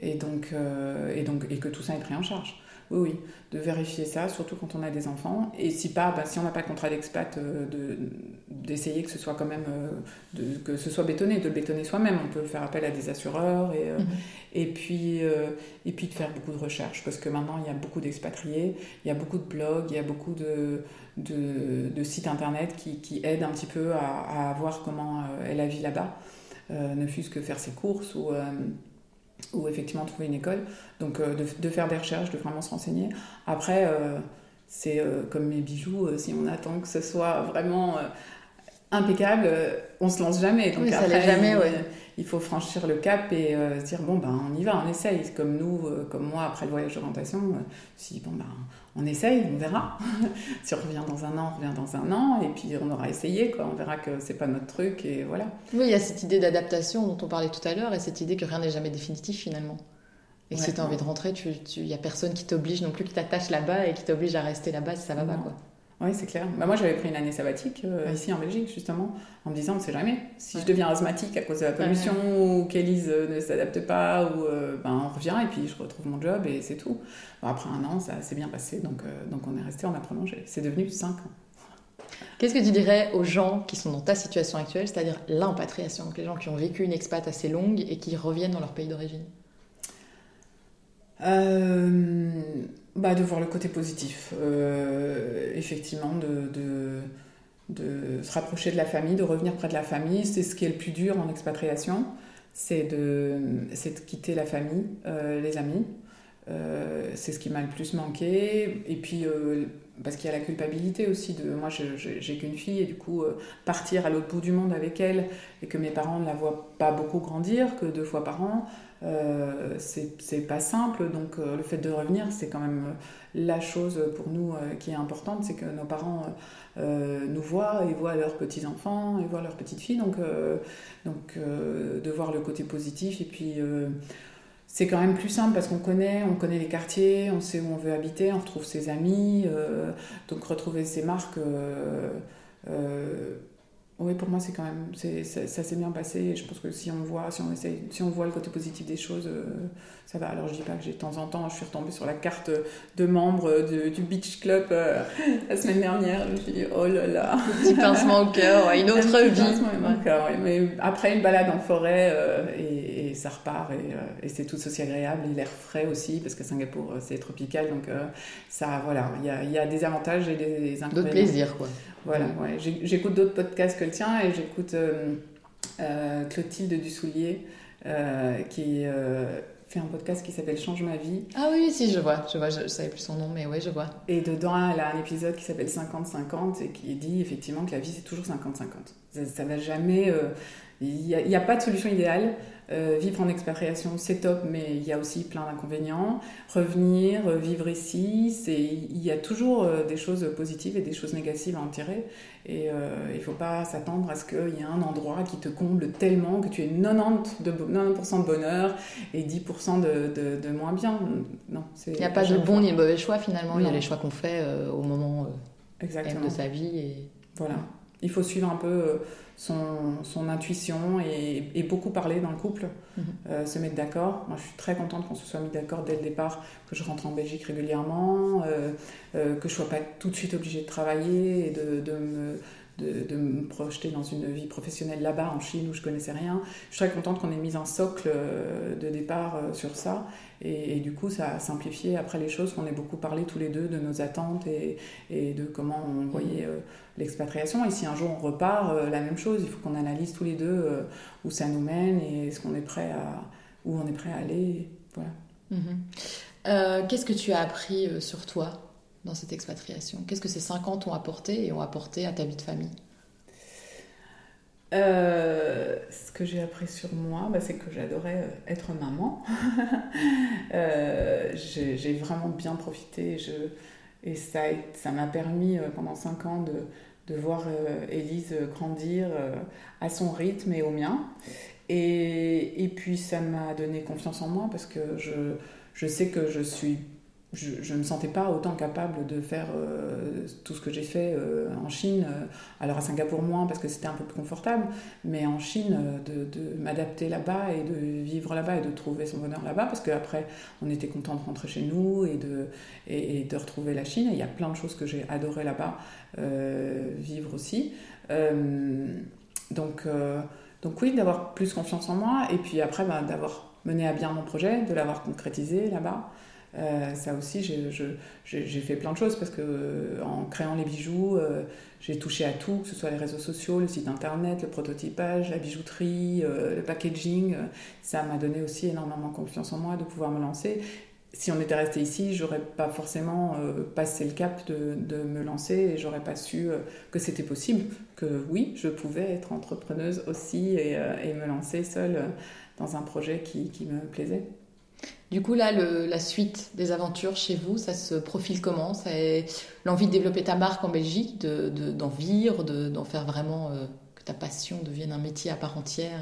Speaker 3: et, donc, et, donc, et que tout ça est pris en charge. Oui, oui, de vérifier ça, surtout quand on a des enfants. Et si pas, bah, si on n'a pas de contrat d'expat, euh, d'essayer que ce soit quand même, euh, de, que ce soit bétonné, de le bétonner soi-même. On peut faire appel à des assureurs et, euh, mhm. et, puis, et puis de faire beaucoup de recherches. Parce que maintenant, il y a beaucoup d'expatriés, il y a beaucoup de blogs, il y a beaucoup de, de, sites internet qui, qui, aident un petit peu à, à voir comment est la vie là-bas. ne fût-ce que faire ses courses ou ou effectivement trouver une école. Donc euh, de, faire des recherches, de vraiment se renseigner. Après, euh, c'est euh, comme mes bijoux, si on attend que ce soit vraiment impeccable, on se lance jamais.
Speaker 2: Donc après, jamais,
Speaker 3: il, faut franchir le cap et se dire bon ben on y va, on essaye. Comme nous, comme moi après le voyage d'orientation, si bon ben on essaye, on verra. si on revient dans un an, on revient dans un an, et puis on aura essayé, quoi. On verra que c'est pas notre truc, et voilà.
Speaker 2: Oui, il y a cette idée d'adaptation dont on parlait tout à l'heure, et cette idée que rien n'est jamais définitif finalement. Et si tu as envie de rentrer, il tu, n'y a personne qui t'oblige non plus, qui t'attache là-bas et qui t'oblige à rester là-bas si ça va pas, quoi.
Speaker 3: Oui, c'est clair. Bah, moi, j'avais pris une année sabbatique euh, ici en Belgique, justement, en me disant, on ne sait jamais. Si je deviens asthmatique à cause de la pollution, ou qu'Élise euh, ne s'adapte pas, ou euh, ben, on revient et puis je retrouve mon job et c'est tout. après un an, ça s'est bien passé, donc, donc on est resté, on a prolongé. C'est devenu 5 ans.
Speaker 2: Qu'est-ce que tu dirais aux gens qui sont dans ta situation actuelle, c'est-à-dire l'impatriation, donc les gens qui ont vécu une expat assez longue et qui reviennent dans leur pays d'origine?
Speaker 3: Bah, de voir le côté positif, euh, effectivement, de, de, se rapprocher de la famille, de revenir près de la famille. C'est ce qui est le plus dur en expatriation. c'est de, de quitter la famille, les amis. c'est ce qui m'a le plus manqué. Et puis, parce qu'il y a la culpabilité aussi de moi j'ai qu'une fille et du coup partir à l'autre bout du monde avec elle et que mes parents ne la voient pas beaucoup grandir que deux fois par an euh, c'est pas simple, donc euh, le fait de revenir, c'est quand même euh, la chose pour nous qui est importante, c'est que nos parents nous voient et voient leurs petits-enfants et voient leurs petites-filles, donc, donc de voir le côté positif, et puis c'est quand même plus simple parce qu'on connaît, on connaît les quartiers, on sait où on veut habiter, on retrouve ses amis, donc retrouver ses marques oui, pour moi, c'est quand même, ça, s'est bien passé. Et je pense que si on voit, si on essaye, si on voit le côté positif des choses, euh, ça va. Alors, je dis pas que j'ai de temps en temps, je suis retombée sur la carte de membre du Beach Club euh, la semaine dernière. Je me suis dit, oh là là.
Speaker 2: Un petit pincement au cœur, une autre vie.
Speaker 3: Mais après une balade en forêt, euh, et, ça repart, et, c'est tout aussi agréable. Et l'air frais aussi, parce que Singapour, c'est tropical. Donc, ça, voilà, il y a, y a, des avantages et des inconvénients.
Speaker 2: D'autres plaisirs, quoi.
Speaker 3: Voilà, ouais. j'écoute d'autres podcasts que le tien et j'écoute euh, euh, Clotilde Dussoulier euh, qui fait un podcast qui s'appelle Change ma vie.
Speaker 2: Ah oui, si, je vois, je vois, je, savais plus son nom, mais oui, je vois.
Speaker 3: Et dedans, elle a un épisode qui s'appelle 50-50 et qui dit effectivement que la vie c'est toujours 50-50. Ça, ça va jamais. Il n'y a, a, pas de solution idéale. Euh, vivre en expatriation, c'est top, mais il y a aussi plein d'inconvénients. Revenir, euh, vivre ici, il y a toujours euh, des choses positives et des choses négatives à en tirer. Et il ne faut pas s'attendre à ce qu'il y ait un endroit qui te comble tellement que tu aies 90%, de, 90 de bonheur et 10% de, de, moins bien. Non,
Speaker 2: il n'y a pas de bon ni de mauvais choix finalement. Il y a les choix qu'on fait au moment de sa vie. Et...
Speaker 3: Voilà. Il faut suivre un peu son, intuition et, beaucoup parler dans le couple, mhm. euh, se mettre d'accord. Moi, je suis très contente qu'on se soit mis d'accord dès le départ, que je rentre en Belgique régulièrement, euh, euh, que je sois pas tout de suite obligée de travailler et de, me de, me projeter dans une vie professionnelle là-bas, en Chine, où je connaissais rien. Je suis très contente qu'on ait mis un socle de départ sur ça. Et, du coup, ça a simplifié après les choses, qu'on ait beaucoup parlé tous les deux de nos attentes et, et de comment on voyait l'expatriation. Et si un jour on repart, euh, la même chose, il faut qu'on analyse tous les deux euh, où ça nous mène et ce qu'on est prêt à, où on est prêt à aller. Voilà.
Speaker 2: Mhm. Euh, qu'est-ce que tu as appris sur toi? Dans cette expatriation? Qu'est-ce que ces cinq ans t'ont apporté et ont apporté à ta vie de famille?
Speaker 3: Ce que j'ai appris sur moi, bah, c'est que j'adorais être maman. j'ai vraiment bien profité. Je, et ça m'a permis pendant cinq ans de, de voir euh, Élise grandir euh, à son rythme et au mien. Et, et puis ça m'a donné confiance en moi parce que je, je sais que je suis je ne me sentais pas autant capable de faire euh, tout ce que j'ai fait en Chine. alors à Singapour moins parce que c'était un peu plus confortable, mais en Chine de, m'adapter là-bas et de vivre là-bas et de trouver son bonheur là-bas parce qu'après on était content de rentrer chez nous et de, et, et de retrouver la Chine. Et il y a plein de choses que j'ai adoré là-bas euh, vivre aussi. Euh, donc, euh, donc oui, d'avoir plus confiance en moi et puis après bah, d'avoir mené à bien mon projet, de l'avoir concrétisé là-bas. Ça aussi, j'ai fait plein de choses parce que en créant les bijoux, j'ai touché à tout, que ce soit les réseaux sociaux, le site internet, le prototypage, la bijouterie, le packaging. ça m'a donné aussi énormément confiance en moi de pouvoir me lancer si on était resté ici, j'aurais pas forcément euh, passé le cap de, me lancer et j'aurais pas su euh, que c'était possible, que oui, je pouvais être entrepreneuse aussi et, euh, me lancer seule dans un projet qui me plaisait.
Speaker 2: Du coup, là, la suite des aventures chez vous, ça se profile comment? L'envie de développer ta marque en Belgique, d'en de, vivre, d'en faire vraiment que ta passion devienne un métier à part entière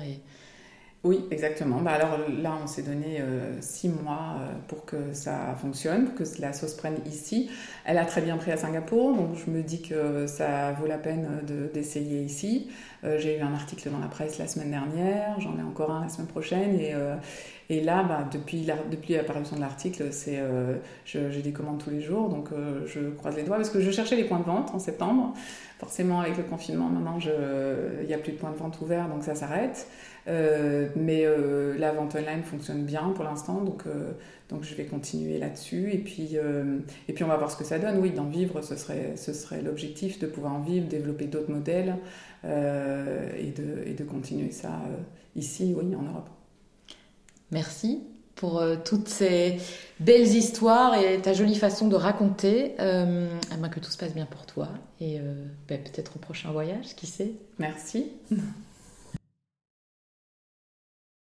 Speaker 3: oui, exactement. Bah alors là, on s'est donné euh, six mois euh, pour que ça fonctionne, pour que la sauce prenne ici. Elle a très bien pris à Singapour, donc je me dis que ça vaut la peine d'essayer ici. Euh, j'ai eu un article dans la presse la semaine dernière, j'en ai encore un la semaine prochaine, et, et là, bah, depuis, l'apparition de l'article, c'est j'ai des commandes tous les jours, donc je croise les doigts parce que je cherchais les points de vente en septembre. Forcément, avec le confinement, maintenant, il n'y a plus de points de vente ouverts, donc ça s'arrête. Euh, mais euh, la vente online fonctionne bien pour l'instant, donc, euh, je vais continuer là-dessus. Et, puis on va voir ce que ça donne. Oui, d'en vivre, ce serait, l'objectif, de pouvoir en vivre, développer d'autres modèles et de continuer ça ici, oui, en Europe.
Speaker 2: Merci pour euh, toutes ces belles histoires et ta jolie façon de raconter. Euh, que tout se passe bien pour toi et euh, ben, peut-être au prochain voyage, qui sait?
Speaker 3: Merci.